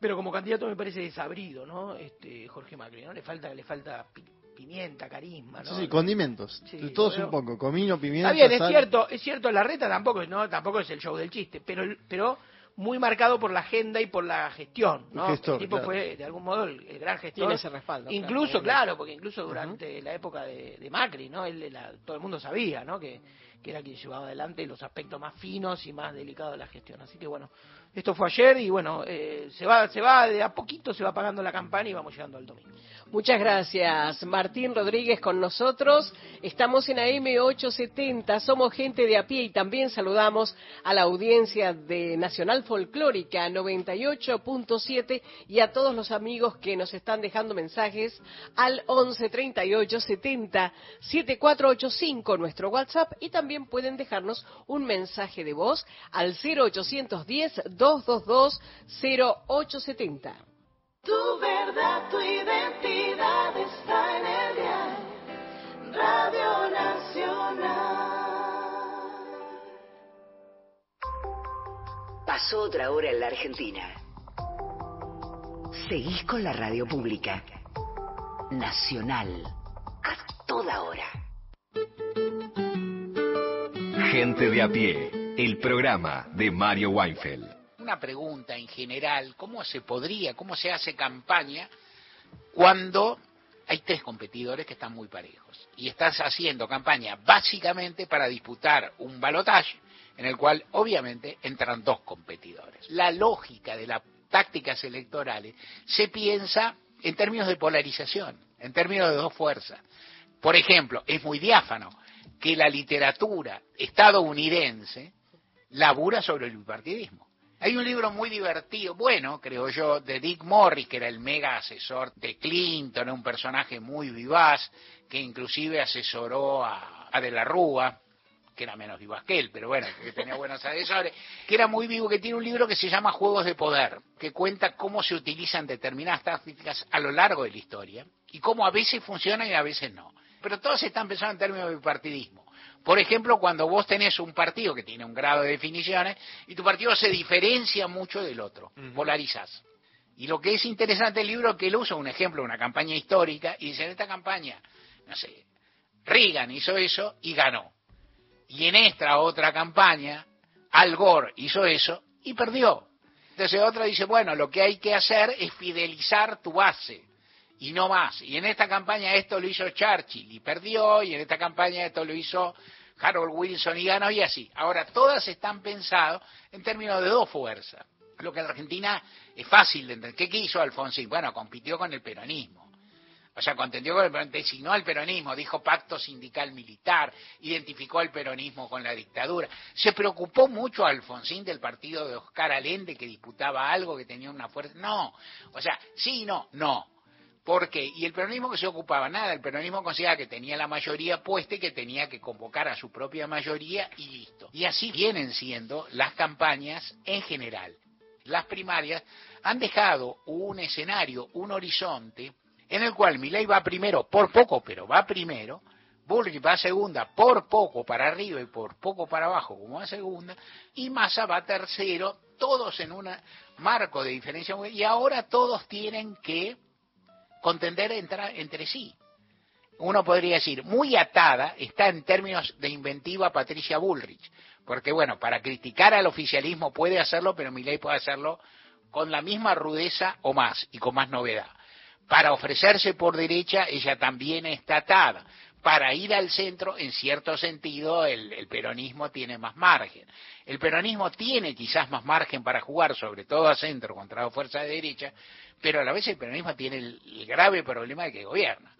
Pero como candidato me parece desabrido, ¿no? Este Jorge Macri, ¿no? Le falta, le falta pimienta, carisma, ¿no? Sí, sí condimentos. Todos un poco, comino, pimienta. Está bien, es cierto, es cierto, la reta tampoco, no, tampoco es el show del chiste, pero, pero muy marcado por la agenda y por la gestión, ¿no? El, tipo fue de algún modo el, gran gestor. Tiene ese respaldo. Incluso, claro, porque incluso durante la época de, Macri, ¿no? Él, todo el mundo sabía, ¿no? Que, que era quien llevaba adelante los aspectos más finos y más delicados de la gestión. Así que bueno, esto fue ayer y bueno, eh, se va, se va de a poquito, se va pagando la campaña y vamos llegando al domingo. Muchas gracias, Martín Rodríguez con nosotros. Estamos en AM870, somos gente de a pie y también saludamos a la audiencia de Nacional Folclórica 98.7 y a todos los amigos que nos están dejando mensajes al 11 38 70 7485 nuestro WhatsApp y también pueden dejarnos un mensaje de voz al 0810 222 0870. Tu verdad, tu identidad está en el diario Radio Nacional. Pasó otra hora en la Argentina. Seguís con la radio pública. Nacional. A toda hora. Gente de a pie el programa de Mario Weinfeld. Una pregunta en general, ¿cómo se podría, cómo se hace campaña cuando hay tres competidores que están muy parejos? Y estás haciendo campaña básicamente para disputar un balotaje en el cual obviamente entran dos competidores. La lógica de las tácticas electorales se piensa en términos de polarización, en términos de dos fuerzas. Por ejemplo, es muy diáfano que la literatura estadounidense labura sobre el bipartidismo. Hay un libro muy divertido, bueno, creo yo, de Dick Morris, que era el mega asesor de Clinton, un personaje muy vivaz, que inclusive asesoró a, a De la Rúa, que era menos vivo que él, pero bueno, que tenía buenos asesores, que era muy vivo, que tiene un libro que se llama Juegos de Poder, que cuenta cómo se utilizan determinadas tácticas a lo largo de la historia y cómo a veces funcionan y a veces no. Pero todos están pensando en términos de bipartidismo. Por ejemplo, cuando vos tenés un partido que tiene un grado de definiciones y tu partido se diferencia mucho del otro, polarizás. Y lo que es interesante del libro es que él usa un ejemplo, una campaña histórica, y dice, en esta campaña, no sé, Reagan hizo eso y ganó. Y en esta otra campaña, Al Gore hizo eso y perdió. Entonces otra dice, bueno, lo que hay que hacer es fidelizar tu base y no más. Y en esta campaña esto lo hizo Churchill y perdió, y en esta campaña esto lo hizo Harold Wilson y ganó, y así. Ahora, todas están pensadas en términos de dos fuerzas. Lo que en Argentina es fácil de entender. ¿Qué hizo Alfonsín? Bueno, compitió con el peronismo. O sea, contendió con el designó al peronismo, dijo pacto sindical militar, identificó al peronismo con la dictadura. Se preocupó mucho Alfonsín del partido de Oscar Allende que disputaba algo, que tenía una fuerza. No. O sea, sí, no, no. ¿Por qué? Y el peronismo que se ocupaba, nada, el peronismo consideraba que tenía la mayoría puesta y que tenía que convocar a su propia mayoría y listo. Y así vienen siendo las campañas en general. Las primarias han dejado un escenario, un horizonte, en el cual Milei va primero por poco, pero va primero, Bullrich va segunda por poco para arriba y por poco para abajo como va segunda, y Massa va tercero, todos en un marco de diferencia, y ahora todos tienen que contender entre, entre sí. Uno podría decir, muy atada está en términos de inventiva Patricia Bullrich, porque bueno, para criticar al oficialismo puede hacerlo, pero Milei puede hacerlo con la misma rudeza o más y con más novedad. Para ofrecerse por derecha, ella también está atada. Para ir al centro, en cierto sentido, el, el, peronismo tiene más margen. El peronismo tiene quizás más margen para jugar, sobre todo a centro contra la fuerza de derecha, pero a la vez el peronismo tiene el, grave problema de que gobierna.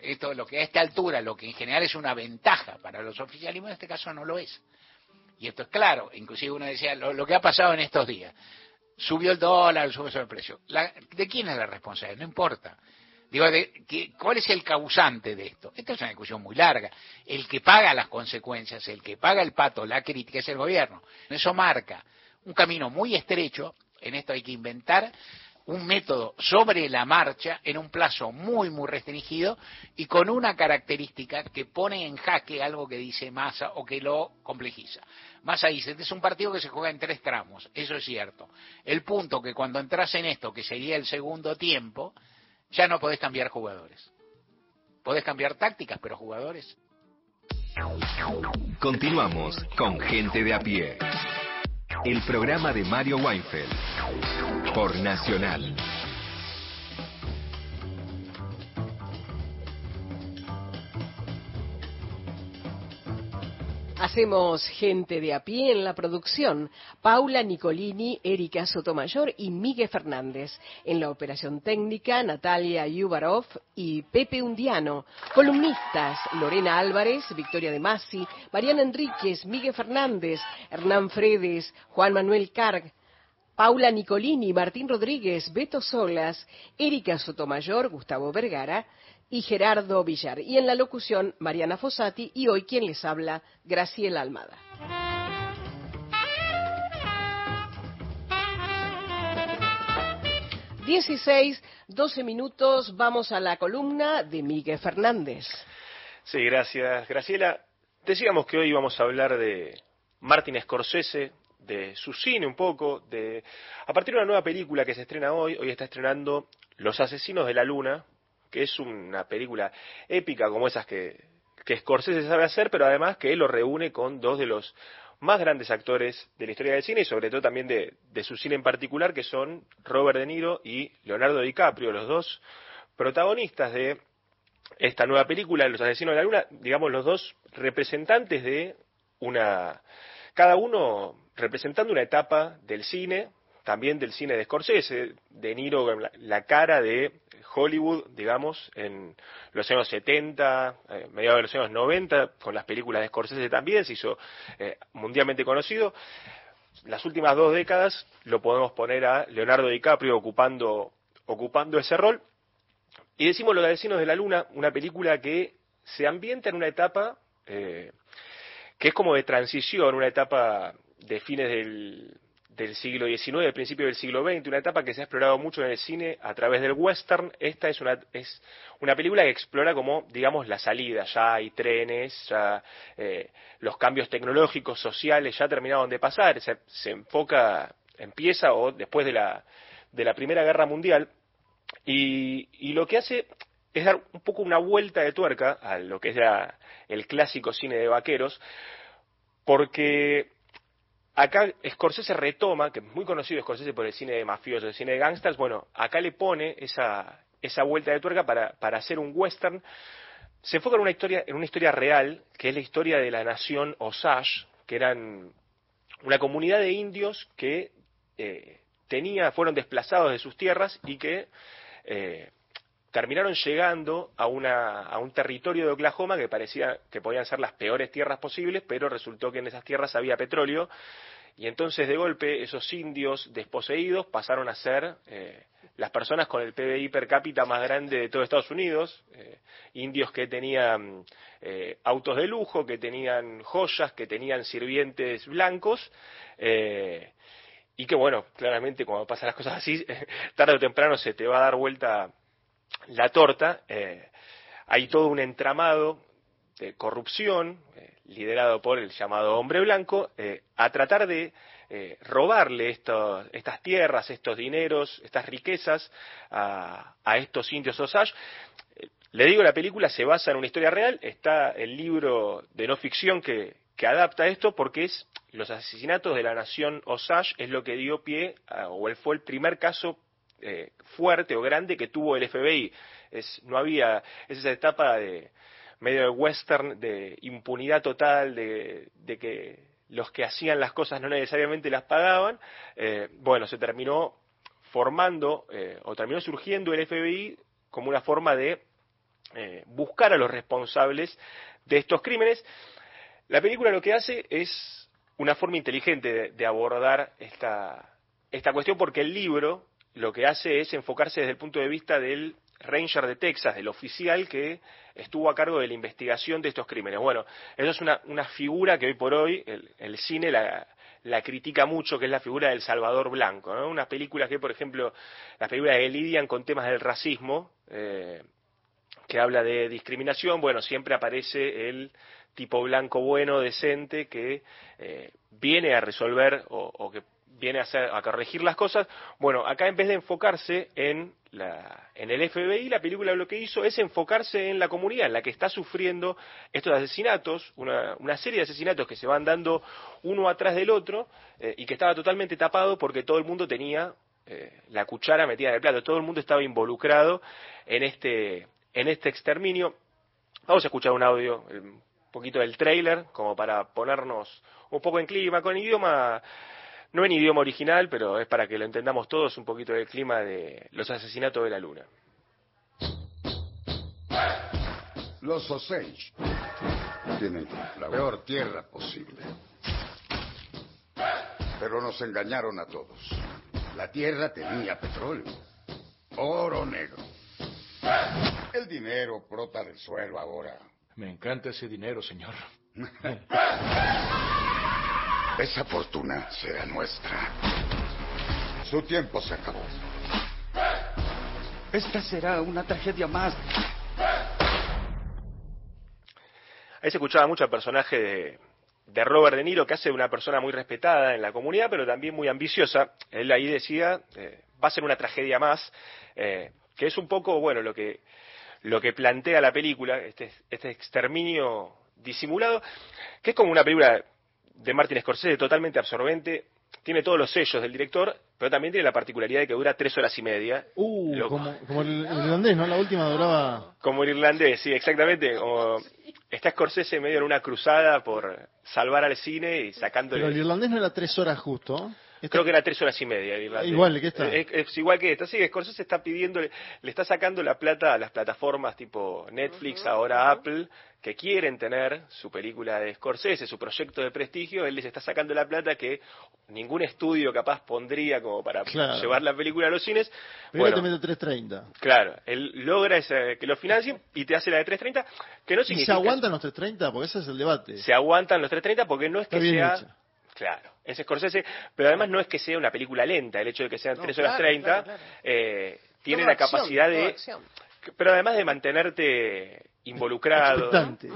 Esto, lo que a esta altura, lo que en general es una ventaja para los oficialismos, en este caso no lo es. Y esto es claro, inclusive uno decía, lo, lo que ha pasado en estos días subió el dólar, subió el precio. La, ¿De quién es la responsabilidad? No importa. Digo, de, que, ¿cuál es el causante de esto? Esta es una discusión muy larga. El que paga las consecuencias, el que paga el pato, la crítica es el gobierno. Eso marca un camino muy estrecho. En esto hay que inventar un método sobre la marcha en un plazo muy, muy restringido y con una característica que pone en jaque algo que dice Massa o que lo complejiza. Massa dice, este es un partido que se juega en tres tramos, eso es cierto. El punto que cuando entras en esto, que sería el segundo tiempo, ya no podés cambiar jugadores. Podés cambiar tácticas, pero jugadores. Continuamos con Gente de a pie. El programa de Mario Weinfeld por Nacional. Hacemos gente de a pie en la producción. Paula Nicolini, Erika Sotomayor y Miguel Fernández. En la operación técnica, Natalia Yubarov y Pepe Undiano. Columnistas, Lorena Álvarez, Victoria de Masi, Mariana Enríquez, Miguel Fernández, Hernán Fredes, Juan Manuel Carg, Paula Nicolini, Martín Rodríguez, Beto Solas, Erika Sotomayor, Gustavo Vergara, y Gerardo Villar. Y en la locución, Mariana Fossati y hoy quien les habla, Graciela Almada. Dieciséis, doce minutos, vamos a la columna de Miguel Fernández. Sí, gracias, Graciela. Decíamos que hoy vamos a hablar de Martin Scorsese, de su cine un poco, de a partir de una nueva película que se estrena hoy, hoy está estrenando Los Asesinos de la Luna, que es una película épica como esas que, que Scorsese sabe hacer, pero además que lo reúne con dos de los más grandes actores de la historia del cine y sobre todo también de, su cine en particular, que son Robert De Niro y Leonardo DiCaprio, los dos protagonistas de esta nueva película, Los Asesinos de la Luna, digamos los dos representantes de una, cada uno representando una etapa del cine, también del cine de Scorsese, De Niro, la, cara de Hollywood, digamos, en los años 70, eh, mediados de los años 90, con las películas de Scorsese también, se hizo eh, mundialmente conocido. Las últimas dos décadas lo podemos poner a Leonardo DiCaprio ocupando, ocupando ese rol. Y decimos Los vecinos de la Luna, una película que se ambienta en una etapa eh, que es como de transición, una etapa de fines del, del siglo XIX, principio del siglo XX, una etapa que se ha explorado mucho en el cine a través del western. Esta es una, es una película que explora como, digamos, la salida. Ya hay trenes, ya eh, los cambios tecnológicos, sociales, ya terminaron de pasar. Se, se, enfoca, empieza o después de la, de la Primera Guerra Mundial. Y, y lo que hace es dar un poco una vuelta de tuerca a lo que es el clásico cine de vaqueros, porque Acá Scorsese retoma, que es muy conocido Scorsese por el cine de mafiosos, el cine de gangsters, bueno, acá le pone esa, esa vuelta de tuerca para, para hacer un western. Se enfoca en una historia, en una historia real, que es la historia de la nación Osage, que eran una comunidad de indios que eh, tenía, fueron desplazados de sus tierras y que eh, terminaron llegando a, una, a un territorio de Oklahoma que parecía que podían ser las peores tierras posibles, pero resultó que en esas tierras había petróleo. Y entonces de golpe esos indios desposeídos pasaron a ser eh, las personas con el PBI per cápita más grande de todo Estados Unidos, eh, indios que tenían eh, autos de lujo, que tenían joyas, que tenían sirvientes blancos, y que bueno, claramente cuando pasan las cosas así, tarde o temprano se te va a dar vuelta la torta, eh, hay todo un entramado de corrupción, eh, liderado por el llamado hombre blanco, eh, a tratar de robarle estas tierras, estos dineros, estas riquezas a, estos indios Osage. Le digo, la película se basa en una historia real, está el libro de no ficción que, adapta esto porque es los asesinatos de la nación Osage es lo que dio pie, o fue el primer caso eh, fuerte o grande que tuvo el FBI. Es, no había, es esa etapa de medio de western, de impunidad total, de, que los que hacían las cosas no necesariamente las pagaban. Eh, bueno, se terminó formando eh, o terminó surgiendo el FBI como una forma de buscar a los responsables de estos crímenes. La película lo que hace es una forma inteligente de, abordar esta, esta cuestión porque el libro lo que hace es enfocarse desde el punto de vista del Ranger de Texas, del oficial que estuvo a cargo de la investigación de estos crímenes. Bueno, eso es una, una figura que hoy por hoy el, cine la, critica mucho, que es la figura del Salvador Blanco. ¿no? Unas películas que, por ejemplo, las películas que lidian con temas del racismo, eh, que habla de discriminación, bueno, siempre aparece el tipo blanco bueno, decente, que eh, viene a resolver o que viene a, hacer, a corregir las cosas. Bueno, acá en vez de enfocarse en, la, en el FBI, la película lo que hizo es enfocarse en la comunidad, en la que está sufriendo estos asesinatos, una, una serie de asesinatos que se van dando uno atrás del otro eh, y que estaba totalmente tapado porque todo el mundo tenía eh, la cuchara metida en el plato, todo el mundo estaba involucrado en este, en este exterminio. Vamos a escuchar un audio, un poquito del trailer, como para ponernos un poco en clima, con idioma no en idioma original, pero es para que lo entendamos todos un poquito del clima de los asesinatos de la luna. Los Osage tienen la peor tierra posible. Pero nos engañaron a todos. La tierra tenía petróleo, oro negro. El dinero brota del suelo ahora. Me encanta ese dinero, señor. Esa fortuna será nuestra. Su tiempo se acabó. Esta será una tragedia más. Ahí se escuchaba mucho el personaje de, Robert De Niro, que hace una persona muy respetada en la comunidad, pero también muy ambiciosa. Él ahí decía, eh, va a ser una tragedia más, eh, que es un poco, bueno, lo que, lo que plantea la película, este, este exterminio disimulado, que es como una película de Martin Scorsese, totalmente absorbente, tiene todos los sellos del director, pero también tiene la particularidad de que dura tres horas y media. Uh, como, como el, el, irlandés, ¿no? La última duraba... Como el irlandés, sí, exactamente. Como está Scorsese medio en una cruzada por salvar al cine y sacándole... Pero el irlandés no era tres horas justo. Creo que era tres horas y media. Irlandés. Igual que esta. Es, es, igual que esta. Sí, Scorsese está pidiendo, le está sacando la plata a las plataformas tipo Netflix, ahora Apple, que quieren tener su película de Scorsese, su proyecto de prestigio. Él les está sacando la plata que ningún estudio capaz pondría como para Claro. llevar la película a los cines. Pero Bueno, te mete 330. claro, él logra ese- que lo financien y te hace la de 330, que no ¿Y significa... se aguantan los 330? Porque ese es el debate. se aguantan los 330 porque no es que Está sea hecha. Claro es Scorsese pero además no es que sea una película lenta el hecho de que sean No, 3 horas claro, 30 claro, claro. eh, tiene la acción, capacidad de acción. pero además de mantenerte involucrado Expectante.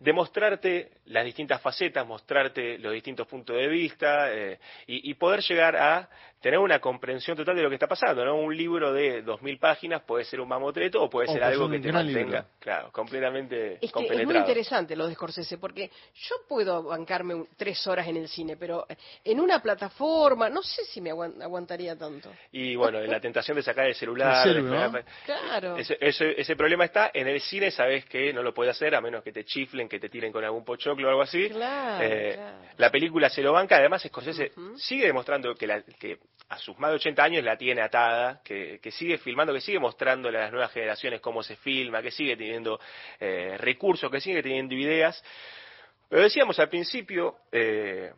de mostrarte las distintas facetas, mostrarte los distintos puntos de vista eh, y, y poder llegar a tener una comprensión total de lo que está pasando. ¿no? Un libro de 2.000 páginas puede ser un mamotreto o puede O ser puede algo que te mantenga, libro. claro, completamente Es que es muy interesante lo de Scorsese, porque yo puedo bancarme un- tres horas en el cine, pero en una plataforma, no sé si me aguan- aguantaría tanto. Y bueno, la tentación de sacar el celular. Claro. Ese, ese, ese problema está en el cine, sabes que no lo puede hacer a menos que te chiflen, que te tiren con algún pochoclo o algo así. Claro, Eh, claro. La película se lo banca, además Scorsese sigue demostrando que, la- que a sus más de 80 años la tiene atada, que, que sigue filmando, que sigue mostrándole a las nuevas generaciones cómo se filma, que sigue teniendo eh, recursos, que sigue teniendo ideas. Pero decíamos al principio eh,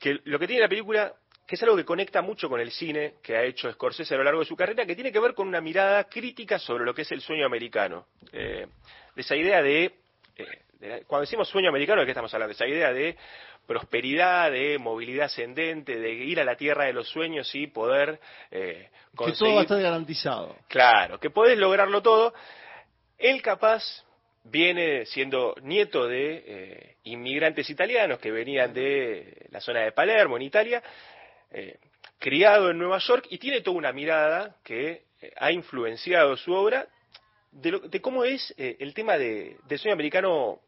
que lo que tiene la película, que es algo que conecta mucho con el cine que ha hecho Scorsese a lo largo de su carrera, que tiene que ver con una mirada crítica sobre lo que es el sueño americano. Eh, de esa idea de, de cuando decimos sueño americano, ¿de qué estamos hablando? Esa idea de prosperidad, de movilidad ascendente, de ir a la tierra de los sueños y poder eh, Que todo va a conseguir estar garantizado. Claro, que podés lograrlo todo. Él capaz viene siendo nieto de eh, inmigrantes italianos que venían de la zona de Palermo, en Italia, eh, criado en Nueva York y tiene toda una mirada que ha influenciado su obra de, lo- de cómo es eh, el tema de, del sueño americano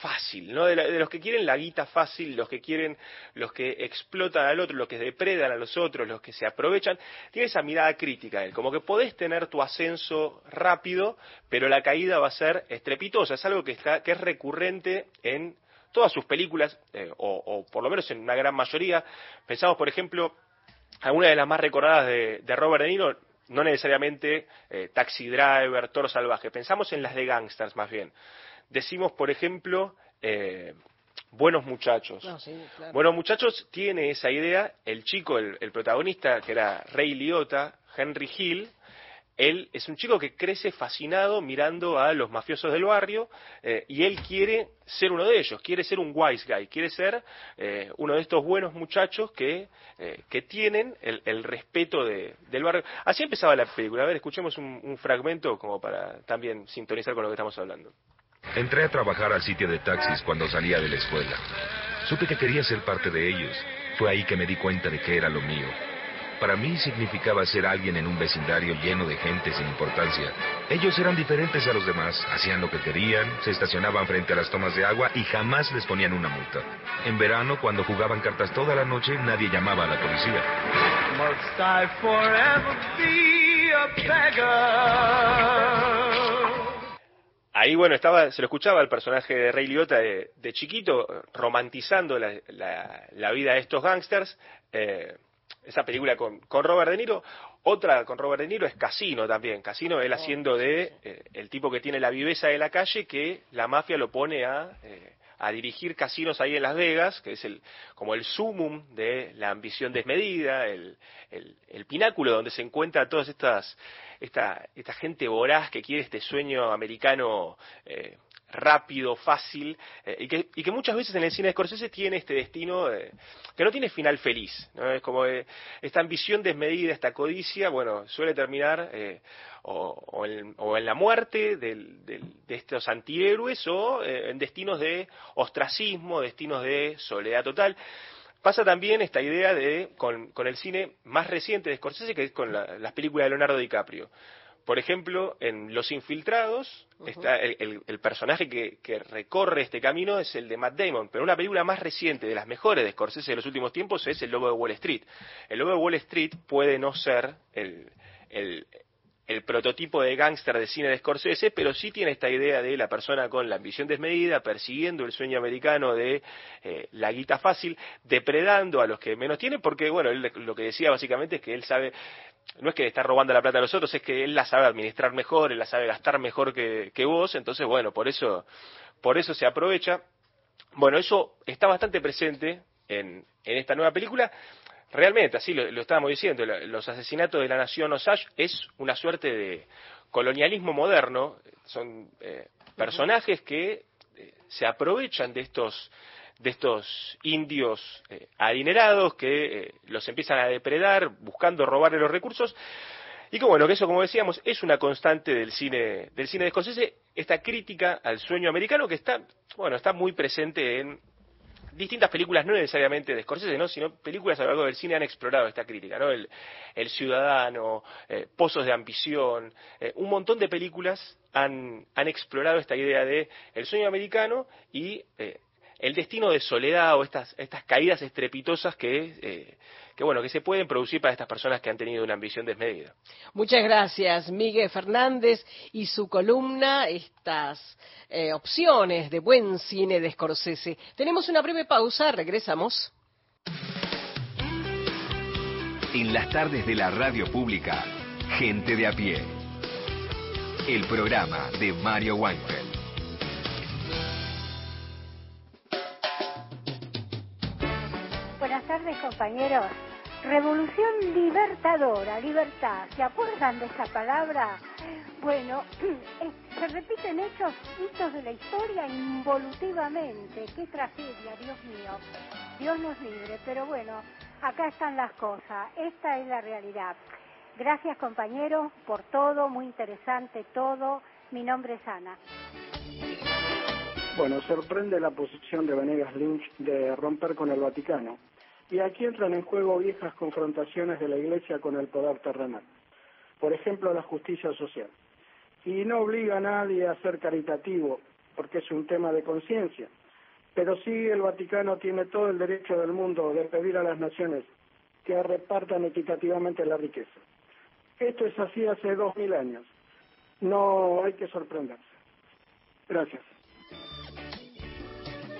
fácil, ¿no? De, la- de los que quieren la guita fácil, los que quieren, los que explotan al otro, los que depredan a los otros, los que se aprovechan, tiene esa mirada crítica él, como que podés tener tu ascenso rápido, pero la caída va a ser estrepitosa, es algo que está, que es recurrente en todas sus películas, eh, o, o por lo menos en una gran mayoría. Pensamos, por ejemplo, alguna de las más recordadas de, de Robert De Niro, no necesariamente eh, Taxi Driver, Toro Salvaje, pensamos en las de gangsters más bien. Decimos, por ejemplo, eh, Buenos Muchachos. No, sí, claro. Buenos Muchachos tiene esa idea, el chico, el, el protagonista, que era Ray Liotta, Henry Hill, él es un chico que crece fascinado mirando a los mafiosos del barrio eh, y él quiere ser uno de ellos, quiere ser un wise guy, quiere ser eh, uno de estos buenos muchachos que, eh, que tienen el, el respeto de- del barrio. Así empezaba la película. A ver, escuchemos un, un fragmento como para también sintonizar con lo que estamos hablando. Entré a trabajar al sitio de taxis cuando salía de la escuela. Supe que quería ser parte de ellos. Fue ahí que me di cuenta de que era lo mío. Para mí significaba ser alguien en un vecindario lleno de gente sin importancia. Ellos eran diferentes a los demás, hacían lo que querían, se estacionaban frente a las tomas de agua y jamás les ponían una multa. En verano, cuando jugaban cartas toda la noche, nadie llamaba a la policía. Must I forever be a beggar? Ahí, bueno, estaba, se lo escuchaba el personaje de Ray Liotta de, de chiquito, romantizando la, la- la vida de estos gángsters. Eh, esa película con, con Robert De Niro. Otra con Robert De Niro es Casino también. Casino, él haciendo de eh, el tipo que tiene la viveza de la calle que la mafia lo pone a, eh, a dirigir casinos ahí en Las Vegas, que es el como el sumum de la ambición desmedida, el, el, el pináculo donde se encuentra todas estas esta, esta gente voraz que quiere este sueño americano eh, rápido, fácil, eh, y, que, y que muchas veces en el cine de Scorsese tiene este destino eh, que no tiene final feliz. ¿no? Es como eh, esta ambición desmedida, esta codicia, bueno, suele terminar o, o en, o en la muerte del- del- de estos antihéroes o en destinos de ostracismo, destinos de soledad total. Pasa también esta idea de con, con el cine más reciente de Scorsese, que es con la- las películas de Leonardo DiCaprio. Por ejemplo, en Los Infiltrados, está el, personaje que, recorre este camino es el de Matt Damon, pero una película más reciente, de las mejores de Scorsese de los últimos tiempos, es El Lobo de Wall Street. El Lobo de Wall Street puede no ser el, el prototipo de gángster de cine de Scorsese, pero sí tiene esta idea de la persona con la ambición desmedida, persiguiendo el sueño americano de eh, la guita fácil, depredando a los que menos tienen, porque, bueno, él lo que decía básicamente es que él sabe, no es que está robando la plata a los otros, es que él la sabe administrar mejor, él la sabe gastar mejor que, que vos, entonces, bueno, por eso, por eso se aprovecha. Bueno, eso está bastante presente en, en esta nueva película, realmente, así lo, estábamos diciendo, los asesinatos de la nación Osage es una suerte de colonialismo moderno, son eh, personajes que eh, se aprovechan de estos de estos indios eh, adinerados que los empiezan a depredar buscando robarle los recursos y que bueno que eso como decíamos es una constante del cine del cine de Scorsese esta crítica al sueño americano que está bueno está muy presente en distintas películas, no necesariamente de Scorsese, ¿no? sino películas a lo largo del cine han explorado esta crítica, ¿no? El, Ciudadano, eh, Pozos de Ambición, eh, un montón de películas han, han explorado esta idea de el sueño americano y eh, el destino de soledad o estas, estas caídas estrepitosas que que bueno, que se pueden producir para estas personas que han tenido una ambición desmedida. Muchas gracias, Miguel Fernández y su columna, estas eh, opciones de buen cine de Scorsese. Tenemos una breve pausa, regresamos. En las tardes de la radio pública, gente de a pie. El programa de Mario Weinfeld. Tardes, compañeros. Revolución libertadora, libertad. ¿Se acuerdan de esa palabra? Bueno, se repiten hechos, hitos de la historia involutivamente. Qué tragedia, Dios mío. Dios nos libre, pero bueno, acá están las cosas. Esta es la realidad. Gracias, compañeros, por todo, muy interesante todo. Mi nombre es Ana. Bueno, sorprende la posición de Venegas Lynch de romper con el Vaticano. Y aquí entran en juego viejas confrontaciones de la Iglesia con el poder terrenal. Por ejemplo, la justicia social. Y no obliga a nadie a ser caritativo, porque es un tema de conciencia. Pero sí el Vaticano tiene todo el derecho del mundo de pedir a las naciones que repartan equitativamente la riqueza. Esto es así hace dos mil años. No hay que sorprenderse. Gracias.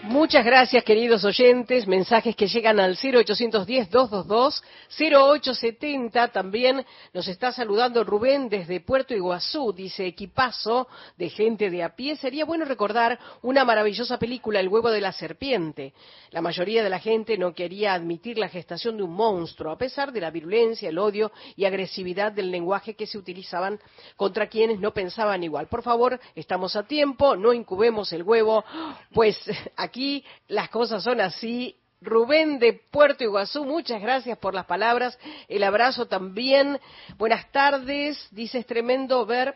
Muchas gracias, queridos oyentes. Mensajes que llegan al 0810-222-0870. También nos está saludando Rubén desde Puerto Iguazú. Dice, equipazo de gente de a pie. Sería bueno recordar una maravillosa película, El huevo de la serpiente. La mayoría de la gente no quería admitir la gestación de un monstruo, a pesar de la virulencia, el odio y agresividad del lenguaje que se utilizaban contra quienes no pensaban igual. Por favor, estamos a tiempo, no incubemos el huevo, pues aquí aquí las cosas son así. Rubén de Puerto Iguazú, muchas gracias por las palabras. El abrazo también. Buenas tardes. Dice, es tremendo ver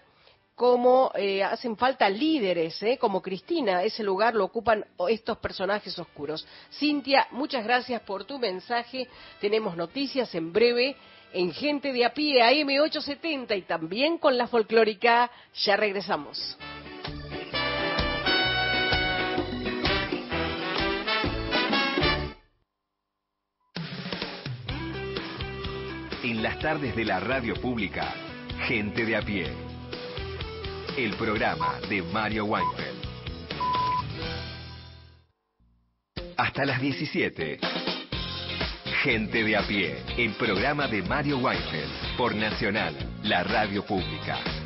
cómo eh, hacen falta líderes, ¿eh? como Cristina. Ese lugar lo ocupan estos personajes oscuros. Cintia, muchas gracias por tu mensaje. Tenemos noticias en breve en Gente de a pie, AM870 y también con la folclórica. Ya regresamos. Las tardes de la radio pública, Gente de a pie. El programa de Mario Weinfeld. Hasta las 17. Gente de a pie, el programa de Mario Weinfeld por Nacional, la radio pública.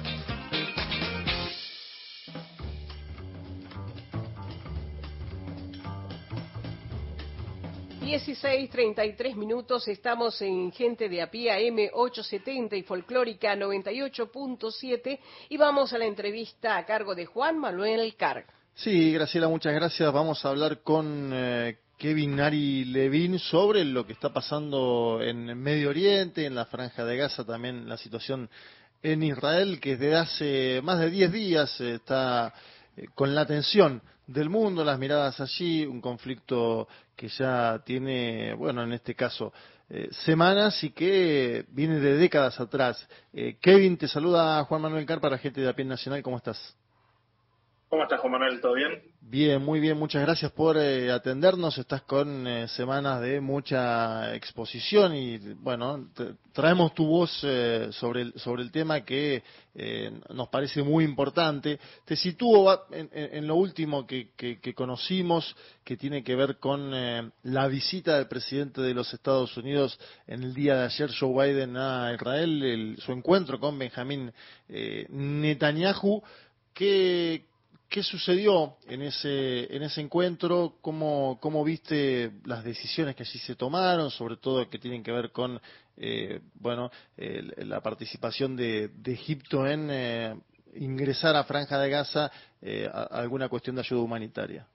16.33 minutos, estamos en Gente de a pie M870 y Folclórica 98.7 y vamos a la entrevista a cargo de Juan Manuel Carg. Sí, Graciela, muchas gracias. Vamos a hablar con eh, Kevin Ari Levin sobre lo que está pasando en Medio Oriente, en la Franja de Gaza, también la situación en Israel, que desde hace más de 10 días está eh, con la atención del mundo, las miradas allí, un conflicto que ya tiene, bueno, en este caso, eh, semanas y que viene de décadas atrás. Eh, Kevin, te saluda Juan Manuel Car para Gente de la Piel Nacional, ¿cómo estás? ¿Cómo estás, Juan Manuel? ¿Todo bien? Bien, muy bien. Muchas gracias por eh, atendernos. Estás con eh, semanas de mucha exposición y, bueno, traemos tu voz eh, sobre, el, sobre el tema que nos parece muy importante. Te sitúo en, en lo último que, que, que, conocimos, que tiene que ver con la visita del presidente de los Estados Unidos en el día de ayer, Joe Biden, a Israel, el, su encuentro con Benjamín Netanyahu. ¿Qué, ¿Qué sucedió en ese, en ese encuentro? ¿Cómo, ¿Cómo viste las decisiones que allí se tomaron, sobre todo que tienen que ver con eh, bueno, la participación de, de Egipto en eh, ingresar a Franja de Gaza eh, a, alguna cuestión de ayuda humanitaria?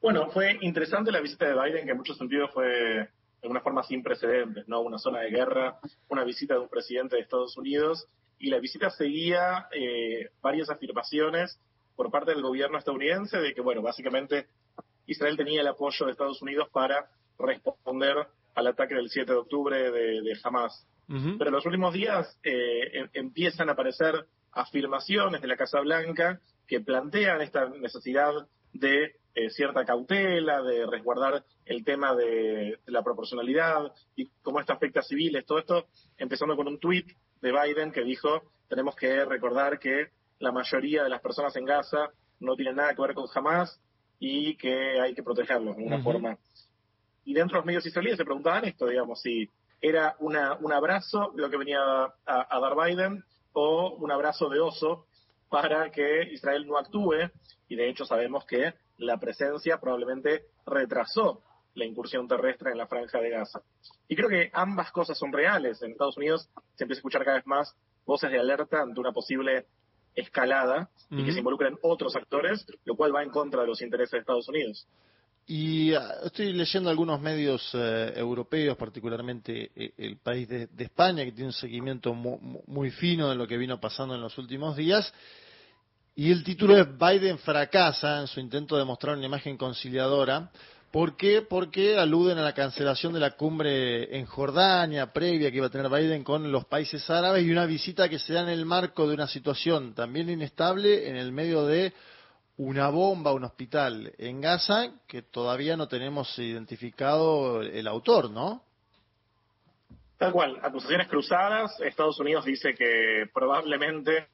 Bueno, fue interesante la visita de Biden, que en muchos sentidos fue de alguna forma sin precedentes, ¿no? Una zona de guerra, una visita de un presidente de Estados Unidos y la visita seguía eh, varias afirmaciones por parte del gobierno estadounidense de que, bueno, básicamente Israel tenía el apoyo de Estados Unidos para responder al ataque del 7 de octubre de, Hamas. Pero en los últimos días eh, em, empiezan a aparecer afirmaciones de la Casa Blanca que plantean esta necesidad de eh, cierta cautela, de resguardar el tema de, la proporcionalidad y cómo esto afecta a civiles. Todo esto empezando con un tuit de Biden que dijo, tenemos que recordar que la mayoría de las personas en Gaza no tienen nada que ver con Hamas y que hay que protegerlos de alguna forma. Y dentro de los medios israelíes se preguntaban esto, digamos, si era una, un abrazo lo que venía a, a dar Biden o un abrazo de oso para que Israel no actúe, y de hecho sabemos que la presencia probablemente retrasó la incursión terrestre en la franja de Gaza. Y creo que ambas cosas son reales. En Estados Unidos se empieza a escuchar cada vez más voces de alerta ante una posible escalada y que se involucren otros actores, lo cual va en contra de los intereses de Estados Unidos. Y ah, estoy leyendo algunos medios eh, europeos, particularmente eh, el país de, España, que tiene un seguimiento muy, fino de lo que vino pasando en los últimos días. Y el título es Biden fracasa en su intento de mostrar una imagen conciliadora ¿Por qué? Porque aluden a la cancelación de la cumbre en Jordania previa que iba a tener Biden con los países árabes y una visita que se da en el marco de una situación también inestable en el medio de una bomba, un hospital en Gaza que todavía no tenemos identificado el autor, ¿no? Tal cual, acusaciones cruzadas. Estados Unidos dice que probablemente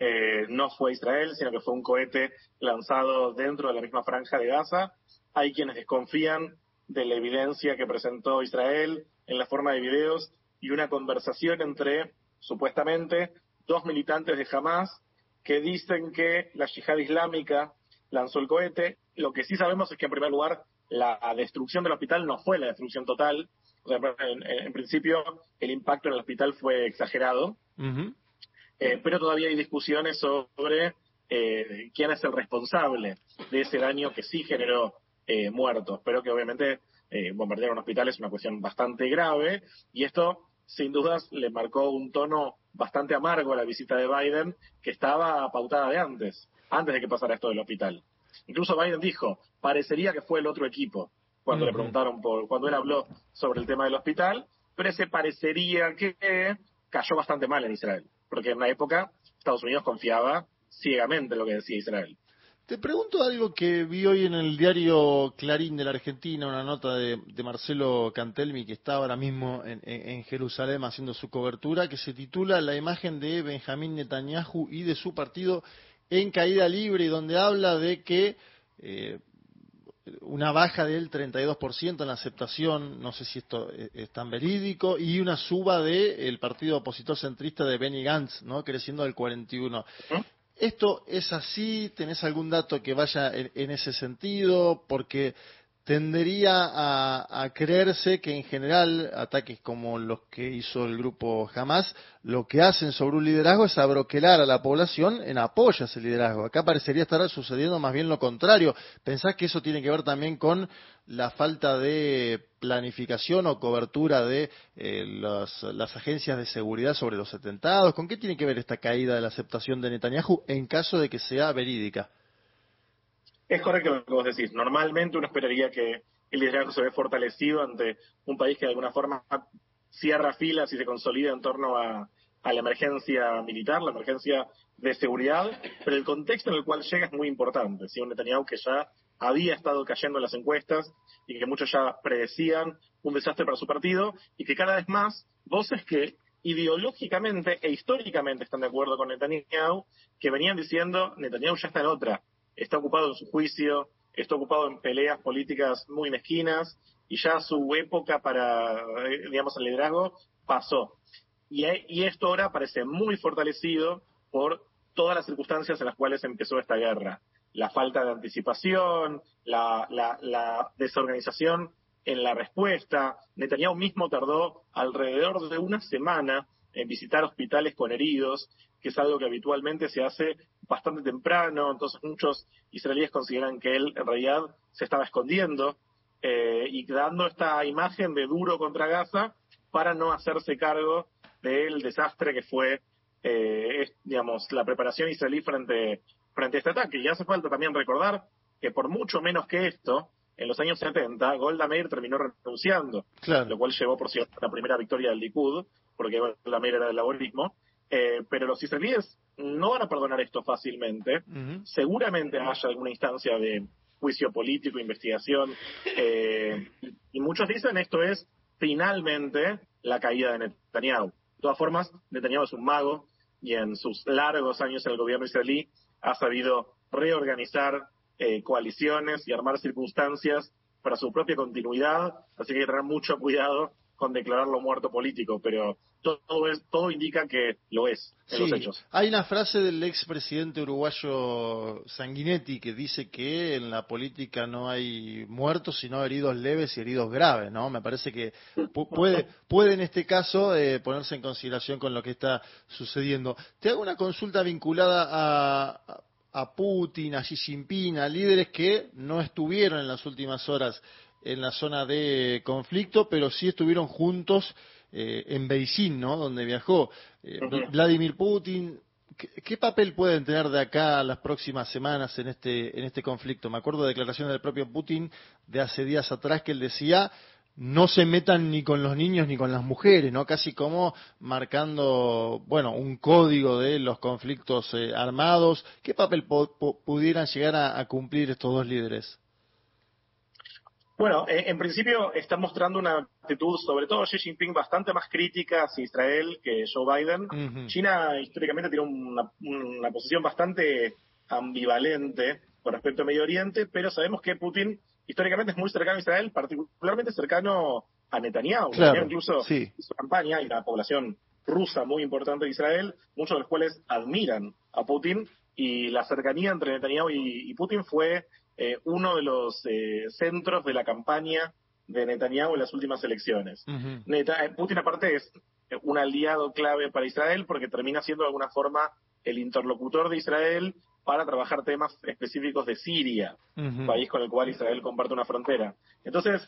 eh, no fue Israel, sino que fue un cohete lanzado dentro de la misma franja de Gaza hay quienes desconfían de la evidencia que presentó Israel en la forma de videos y una conversación entre, supuestamente, dos militantes de Hamas que dicen que la yihad islámica lanzó el cohete. Lo que sí sabemos es que, en primer lugar, la destrucción del hospital no fue la destrucción total. en, principio, el impacto en el hospital fue exagerado. Eh, pero todavía hay discusiones sobre eh, quién es el responsable de ese daño que sí generó eh, muertos, pero que obviamente eh, bombardear un hospital es una cuestión bastante grave y esto sin dudas le marcó un tono bastante amargo a la visita de Biden que estaba pautada de antes, antes de que pasara esto del hospital. Incluso Biden dijo, parecería que fue el otro equipo cuando le preguntaron por, cuando él habló sobre el tema del hospital, pero ese parecería que cayó bastante mal en Israel, porque en una época Estados Unidos confiaba ciegamente en lo que decía Israel. Te pregunto algo que vi hoy en el diario Clarín de la Argentina, una nota de, Marcelo Cantelmi, que está ahora mismo en, Jerusalén haciendo su cobertura, que se titula La imagen de Benjamín Netanyahu y de su partido en caída libre, y donde habla de que eh, una baja del 32% en la aceptación, no sé si esto es, tan verídico, y una suba del partido opositor centrista de Benny Gantz, ¿no? creciendo del 41%. ¿Esto es así? ¿Tenés algún dato que vaya en, ese sentido? Porque tendería a, creerse que en general ataques como los que hizo el grupo Hamas, lo que hacen sobre un liderazgo es abroquelar a la población en apoyo a ese liderazgo. Acá parecería estar sucediendo más bien lo contrario. ¿Pensás que eso tiene que ver también con la falta de planificación o cobertura de eh, las agencias de seguridad sobre los atentados? ¿Con qué tiene que ver esta caída de la aceptación de Netanyahu en caso de que sea verídica? Es correcto lo que vos decís. Normalmente uno esperaría que el liderazgo se ve fortalecido ante un país que de alguna forma cierra filas y se consolida en torno a, la emergencia militar, la emergencia de seguridad, pero el contexto en el cual llega es muy importante. Si un Netanyahu que ya había estado cayendo en las encuestas y que muchos ya predecían un desastre para su partido y que cada vez más voces que ideológicamente e históricamente están de acuerdo con Netanyahu, que venían diciendo Netanyahu ya está en otra, está ocupado en su juicio, está ocupado en peleas políticas muy mezquinas y ya su época para, eh, digamos, el liderazgo pasó. Y, y esto ahora parece muy fortalecido por todas las circunstancias en las cuales empezó esta guerra. La falta de anticipación, la, la, la desorganización en la respuesta. Netanyahu mismo tardó alrededor de una semana en visitar hospitales con heridos, que es algo que habitualmente se hace bastante temprano, entonces muchos israelíes consideran que él en realidad se estaba escondiendo eh, y dando esta imagen de duro contra Gaza para no hacerse cargo del desastre que fue, eh, digamos, la preparación israelí frente, frente a este ataque. Y hace falta también recordar que por mucho menos que esto, en los años 70, Golda Meir terminó renunciando, lo cual llevó, por cierto, a la primera victoria del Likud, porque Golda Meir era del laborismo, eh, pero los israelíes no van a perdonar esto fácilmente. Seguramente haya alguna instancia de juicio político, investigación, eh, y muchos dicen esto es finalmente la caída de Netanyahu. De todas formas, Netanyahu es un mago y en sus largos años en el gobierno israelí ha sabido reorganizar eh, coaliciones y armar circunstancias para su propia continuidad, así que hay que tener mucho cuidado con declararlo muerto político, pero todo, es, todo indica que lo es en los hechos. Hay una frase del expresidente uruguayo Sanguinetti que dice que en la política no hay muertos, sino heridos leves y heridos graves, ¿no? Me parece que puede, puede en este caso eh, ponerse en consideración con lo que está sucediendo. Te hago una consulta vinculada a, a Putin, a Xi Jinping, a líderes que no estuvieron en las últimas horas en la zona de conflicto, pero sí estuvieron juntos eh, en Beijing, ¿no? Donde viajó eh, Vladimir Putin. ¿Qué, papel pueden tener de acá las próximas semanas en este en este conflicto? Me acuerdo de declaraciones del propio Putin de hace días atrás que él decía no se metan ni con los niños ni con las mujeres, ¿no? Casi como marcando, bueno, un código de los conflictos eh, armados. ¿Qué papel pudieran llegar a cumplir estos dos líderes? Bueno, eh, en principio está mostrando una actitud, sobre todo Xi Jinping, bastante más crítica hacia Israel que Joe Biden. China históricamente tiene una, posición bastante ambivalente con respecto a Medio Oriente, pero sabemos que Putin históricamente es muy cercano a Israel, particularmente cercano a Netanyahu. incluso su campaña y la población rusa muy importante de Israel, muchos de los cuales admiran a Putin y la cercanía entre Netanyahu y Putin fue eh, uno de los eh, centros de la campaña de Netanyahu en las últimas elecciones. Eh, Putin aparte es un aliado clave para Israel porque termina siendo de alguna forma el interlocutor de Israel para trabajar temas específicos de Siria, país con el cual Israel comparte una frontera. Entonces,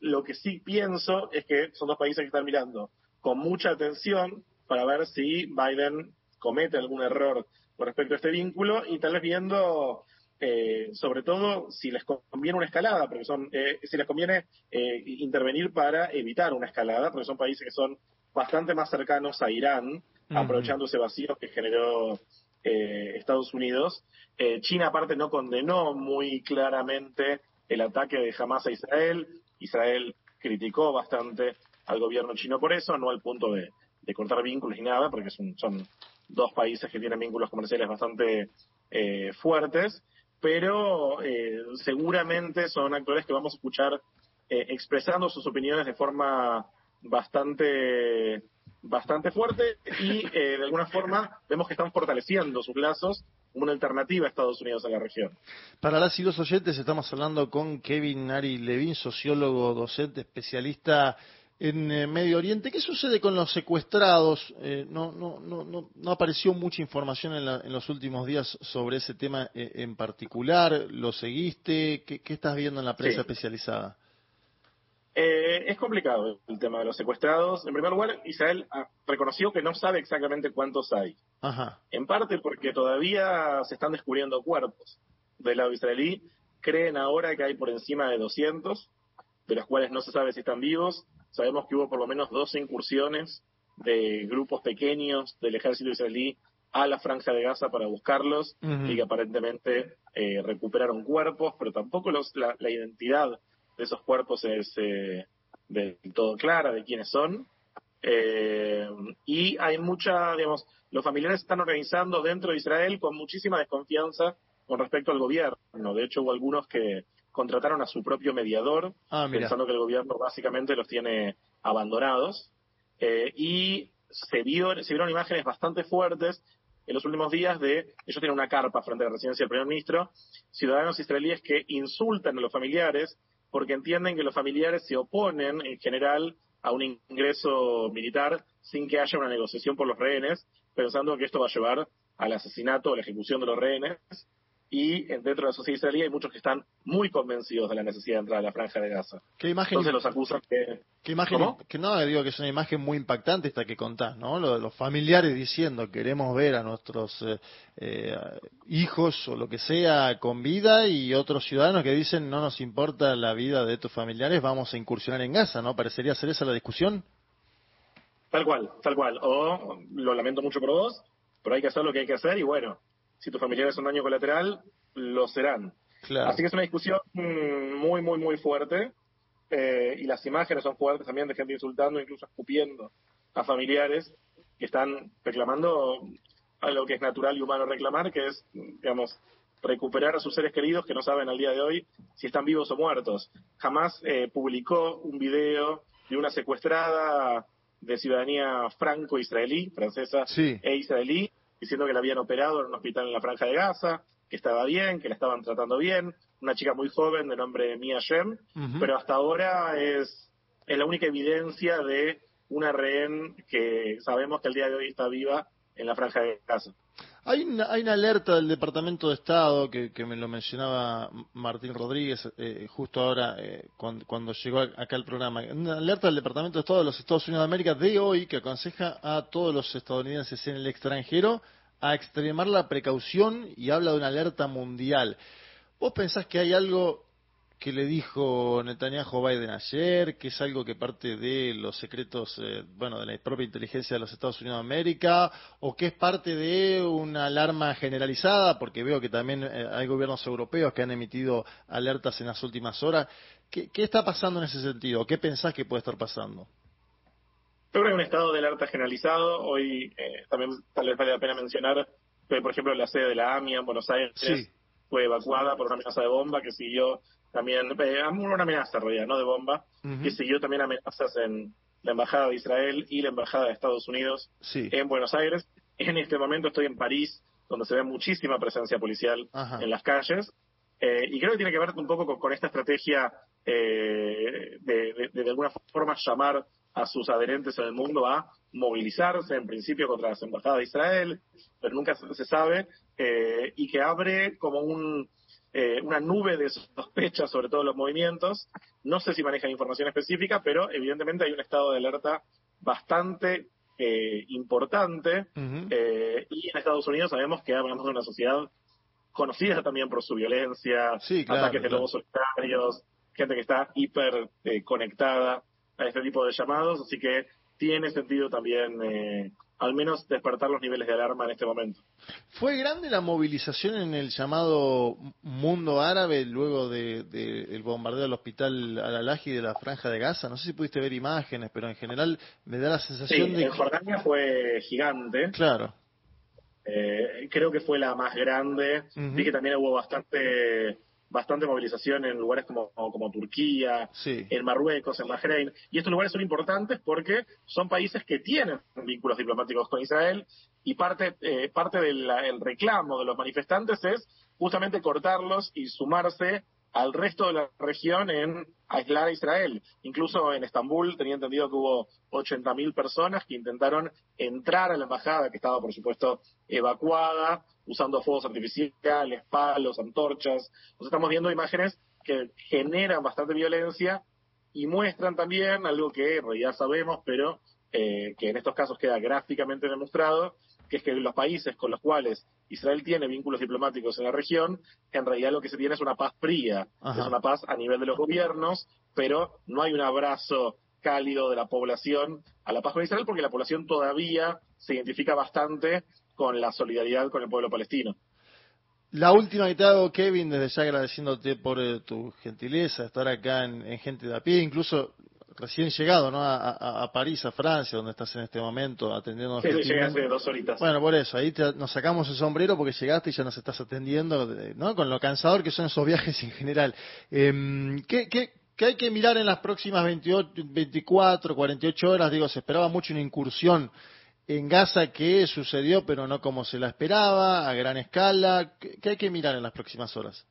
lo que sí pienso es que son dos países que están mirando con mucha atención para ver si Biden comete algún error con respecto a este vínculo y tal vez viendo eh, sobre todo si les conviene una escalada, porque son, eh, si les conviene eh, intervenir para evitar una escalada, porque son países que son bastante más cercanos a Irán, aprovechando ese vacío que generó Estados Unidos. China aparte no condenó muy claramente el ataque de Hamas a Israel. Israel criticó bastante al gobierno chino por eso, no al punto de, cortar vínculos ni nada, porque son, son dos países que tienen vínculos comerciales bastante fuertes pero eh, seguramente son actores que vamos a escuchar eh, expresando sus opiniones de forma bastante bastante fuerte y eh, de alguna forma vemos que están fortaleciendo sus lazos como una alternativa a Estados Unidos en la región. Para las y los oyentes estamos hablando con Kevin Ari Levin, sociólogo, docente, especialista en eh, Medio Oriente. ¿Qué sucede con los secuestrados? Eh, no, no, no, no, apareció mucha información en, los últimos días sobre ese tema eh, en particular. ¿Lo seguiste? ¿Qué, estás viendo en la prensa especializada? es complicado el tema de los secuestrados. En primer lugar, Israel reconoció que no sabe exactamente cuántos hay. En parte porque todavía se están descubriendo cuerpos. del lado israelí. Creen ahora que hay por encima de 200, de los cuales no se sabe si están vivos. Sabemos que hubo por lo menos 12 incursiones de grupos pequeños del ejército israelí a la franja de Gaza para buscarlos y que aparentemente eh, recuperaron cuerpos, pero tampoco los, la, identidad de esos cuerpos es eh, del todo clara de quiénes son. Eh, y hay mucha, digamos, los familiares están organizando dentro de Israel con muchísima desconfianza con respecto al gobierno. De hecho, hubo algunos que contrataron a su propio mediador, ah, pensando que el gobierno básicamente los tiene abandonados. y se, vio, se vieron imágenes bastante fuertes en los últimos días de, ellos tienen una carpa frente a la residencia del primer ministro, ciudadanos israelíes que insultan a los familiares porque entienden que los familiares se oponen en general a un ingreso militar sin que haya una negociación por los rehenes, pensando que esto va a llevar al asesinato o la ejecución de los rehenes y dentro de la sociedad israelí hay muchos que están muy convencidos de la necesidad de entrar a la franja de Gaza. ¿Qué imagen, Entonces los acusan que... ¿Qué imagen? Que no, digo que es una imagen muy impactante esta que contás, ¿no? Los, familiares diciendo queremos ver a nuestros eh, eh, hijos o lo que sea con vida y otros ciudadanos que dicen no nos importa la vida de tus familiares, vamos a incursionar en Gaza, ¿no? ¿Parecería ser esa la discusión? Tal cual, tal cual. O lo lamento mucho por vos, pero hay que hacer lo que hay que hacer y bueno, si tus familiares son daño colateral, lo serán. Así que es una discusión muy, muy, muy fuerte. Eh, y las imágenes son fuertes también de gente insultando, incluso escupiendo a familiares que están reclamando algo que es natural y humano reclamar, que es, digamos, recuperar a sus seres queridos que no saben al día de hoy si están vivos o muertos. Jamás eh, publicó un video de una secuestrada de ciudadanía franco-israelí, francesa e israelí, diciendo que la habían operado en un hospital en la Franja de Gaza, que estaba bien, que la estaban tratando bien, una chica muy joven de nombre Mia Shem, pero hasta ahora es, es la única evidencia de una rehén que sabemos que el día de hoy está viva en la Franja de Gaza. Hay una, hay una alerta del Departamento de Estado que, me lo mencionaba Martín Rodríguez eh, justo ahora eh, cuando, llegó acá el programa. Una alerta del Departamento de Estado de los Estados Unidos de América de hoy que aconseja a todos los estadounidenses en el extranjero a extremar la precaución y habla de una alerta mundial. ¿Vos pensás que hay algo que le dijo Netanyahu Biden ayer, que es algo que parte de los secretos, eh, bueno, de la propia inteligencia de los Estados Unidos de América, o que es parte de una alarma generalizada, porque veo que también eh, hay gobiernos europeos que han emitido alertas en las últimas horas. ¿Qué, está pasando en ese sentido? ¿Qué pensás que puede estar pasando? Yo creo que un estado de alerta generalizado. Hoy eh, también tal vez vale la pena mencionar que, por ejemplo, la sede de la AMIA en Buenos Aires fue evacuada por una amenaza de bomba que siguió también eh, una amenaza en realidad, no de bomba, que siguió también amenazas en la Embajada de Israel y la Embajada de Estados Unidos en Buenos Aires. En este momento estoy en París, donde se ve muchísima presencia policial en las calles, eh, y creo que tiene que ver un poco con, esta estrategia eh, de, de, de, alguna forma llamar a sus adherentes en el mundo a movilizarse, en principio contra las embajadas de Israel, pero nunca se, sabe, eh, y que abre como un, eh, una nube de sospechas sobre todos los movimientos. No sé si manejan información específica, pero evidentemente hay un estado de alerta bastante eh, importante. eh, y en Estados Unidos sabemos que hablamos de una sociedad conocida también por su violencia, ataques de lobos solitarios, gente que está hiper eh, conectada a este tipo de llamados, así que tiene sentido también eh, al menos despertar los niveles de alarma en este momento. ¿Fue grande la movilización en el llamado mundo árabe luego del de, bombardeo del hospital Al-Alaji de la Franja de Gaza? No sé si pudiste ver imágenes, pero en general me da la sensación sí, de en Jordania fue gigante. Claro. Eh, creo que fue la más grande. Vi que también hubo bastante bastante movilización en lugares como, como Turquía, en Marruecos, en Bahrein. Y estos lugares son importantes porque son países que tienen vínculos diplomáticos con Israel y parte, eh, parte del reclamo de los manifestantes es justamente cortarlos y sumarse al resto de la región en aislar a Israel. Incluso en Estambul tenía entendido que hubo 80.000 personas que intentaron entrar a la embajada, que estaba, por supuesto, evacuada, usando fuegos artificiales, palos, antorchas. Nos estamos viendo imágenes que generan bastante violencia y muestran también algo que en realidad sabemos, pero eh, que en estos casos queda gráficamente demostrado, que es que los países con los cuales Israel tiene vínculos diplomáticos en la región, en realidad lo que se tiene es una paz fría, es una paz a nivel de los gobiernos, pero no hay un abrazo cálido de la población a la paz con Israel porque la población todavía se identifica bastante con la solidaridad con el pueblo palestino. La última que te hago, Kevin, desde ya agradeciéndote por eh, tu gentileza, estar acá en, Gente de a Pie, incluso recién llegado ¿no? A, París, a Francia, donde estás en este momento atendiendo. Sí, llegué hace dos horitas. Bueno, por eso, ahí nos sacamos el sombrero porque llegaste y ya nos estás atendiendo, ¿no? Con lo cansador que son esos viajes en general. Eh, ¿qué, qué, qué hay que mirar en las próximas 28, 24, 48 horas? Digo, se esperaba mucho una incursión en Gaza qué sucedió, pero no como se la esperaba, a gran escala. ¿Qué, hay que mirar en las próximas horas?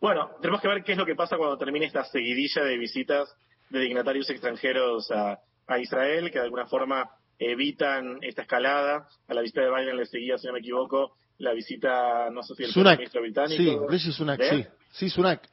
Bueno, tenemos que ver qué es lo que pasa cuando termine esta seguidilla de visitas de dignatarios extranjeros a, Israel, que de alguna forma evitan esta escalada. A la visita de Biden le seguía, si no me equivoco, la visita, no sé si el primer ministro británico. Sí, Sunak, sí. Sí, Sunak.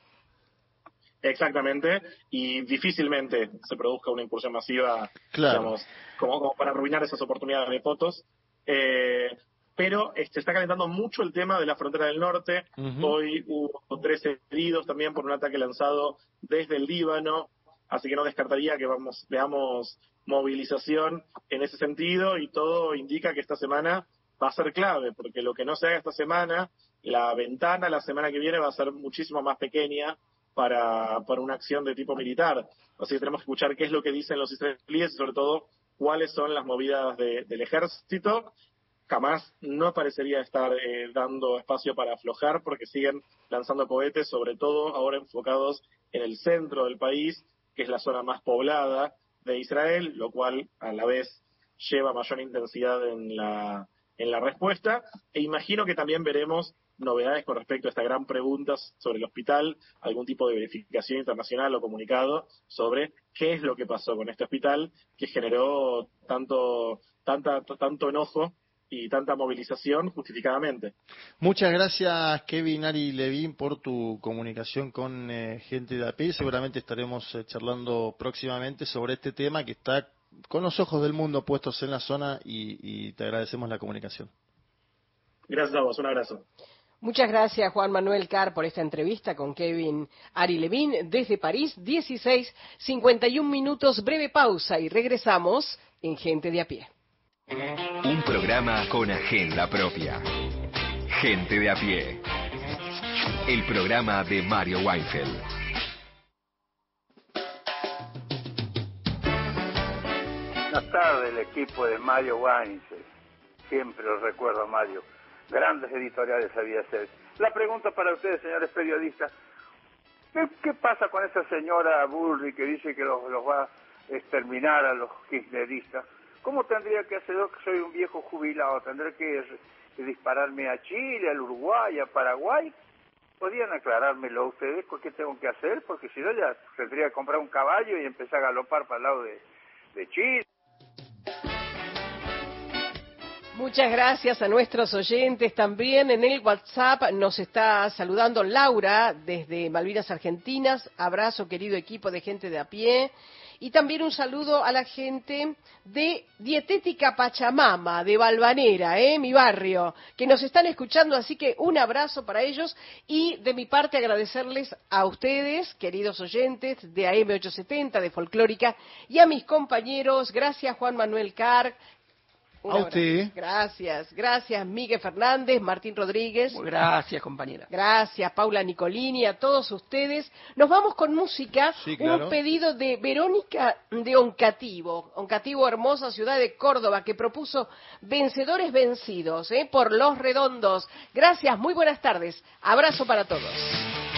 Exactamente, y difícilmente se produzca una incursión masiva, digamos, como, para arruinar esas oportunidades de fotos. Eh, pero se este, está calentando mucho el tema de la frontera del norte. Hoy hubo tres heridos también por un ataque lanzado desde el Líbano, así que no descartaría que vamos veamos movilización en ese sentido y todo indica que esta semana va a ser clave, porque lo que no se haga esta semana, la ventana la semana que viene va a ser muchísimo más pequeña para, para una acción de tipo militar. Así que tenemos que escuchar qué es lo que dicen los israelíes y sobre todo cuáles son las movidas del ejército. Jamás no parecería estar eh, dando espacio para aflojar porque siguen lanzando cohetes, sobre todo ahora enfocados en el centro del país, que es la zona más poblada de Israel, lo cual a la vez lleva mayor intensidad en la, en la respuesta. E imagino que también veremos novedades con respecto a esta gran pregunta sobre el hospital, algún tipo de verificación internacional o comunicado sobre qué es lo que pasó con este hospital que generó tanto, tanta, tanto enojo y tanta movilización justificadamente. Muchas gracias Kevin Ari Levin por tu comunicación con eh, gente de AP. Seguramente estaremos eh, charlando próximamente sobre este tema que está con los ojos del mundo puestos en la zona y, y te agradecemos la comunicación. Gracias a vos, un abrazo. Muchas gracias, Juan Manuel Carr, por esta entrevista con Kevin Ari Levin desde París. 16, 51 minutos, breve pausa y regresamos en Gente de a pie. Un programa con agenda propia. Gente de a pie. El programa de Mario Weinfeld. Buenas tardes, el equipo de Mario Weinfeld. Siempre lo recuerdo Mario grandes editoriales sabía hacer. La pregunta para ustedes, señores periodistas, ¿qué, pasa con esa señora Burri que dice que los, va a exterminar a los kirchneristas? ¿Cómo tendría que hacer yo que soy un viejo jubilado? ¿Tendré que, dispararme a Chile, al Uruguay, a Paraguay? ¿Podrían aclarármelo ustedes qué tengo que hacer? Porque si no ya tendría que comprar un caballo y empezar a galopar para el lado de Chile. Muchas gracias a nuestros oyentes también. En el WhatsApp nos está saludando Laura desde Malvinas Argentinas. Abrazo, querido equipo de gente de a pie. Y también un saludo a la gente de Dietética Pachamama, de Balvanera, ¿eh? mi barrio, que nos están escuchando. Así que un abrazo para ellos. Y de mi parte agradecerles a ustedes, queridos oyentes de AM870, de Folclórica, y a mis compañeros. Gracias, Juan Manuel Carr a usted. Gracias, gracias Miguel Fernández, Martín Rodríguez. Gracias, compañera. Gracias, Paula Nicolini, a todos ustedes. Nos vamos con música. Un pedido de Verónica de Oncativo, Oncativo, hermosa ciudad de Córdoba, que propuso Vencedores Vencidos, ¿eh? por Los Redondos. Gracias, muy buenas tardes. Abrazo para todos.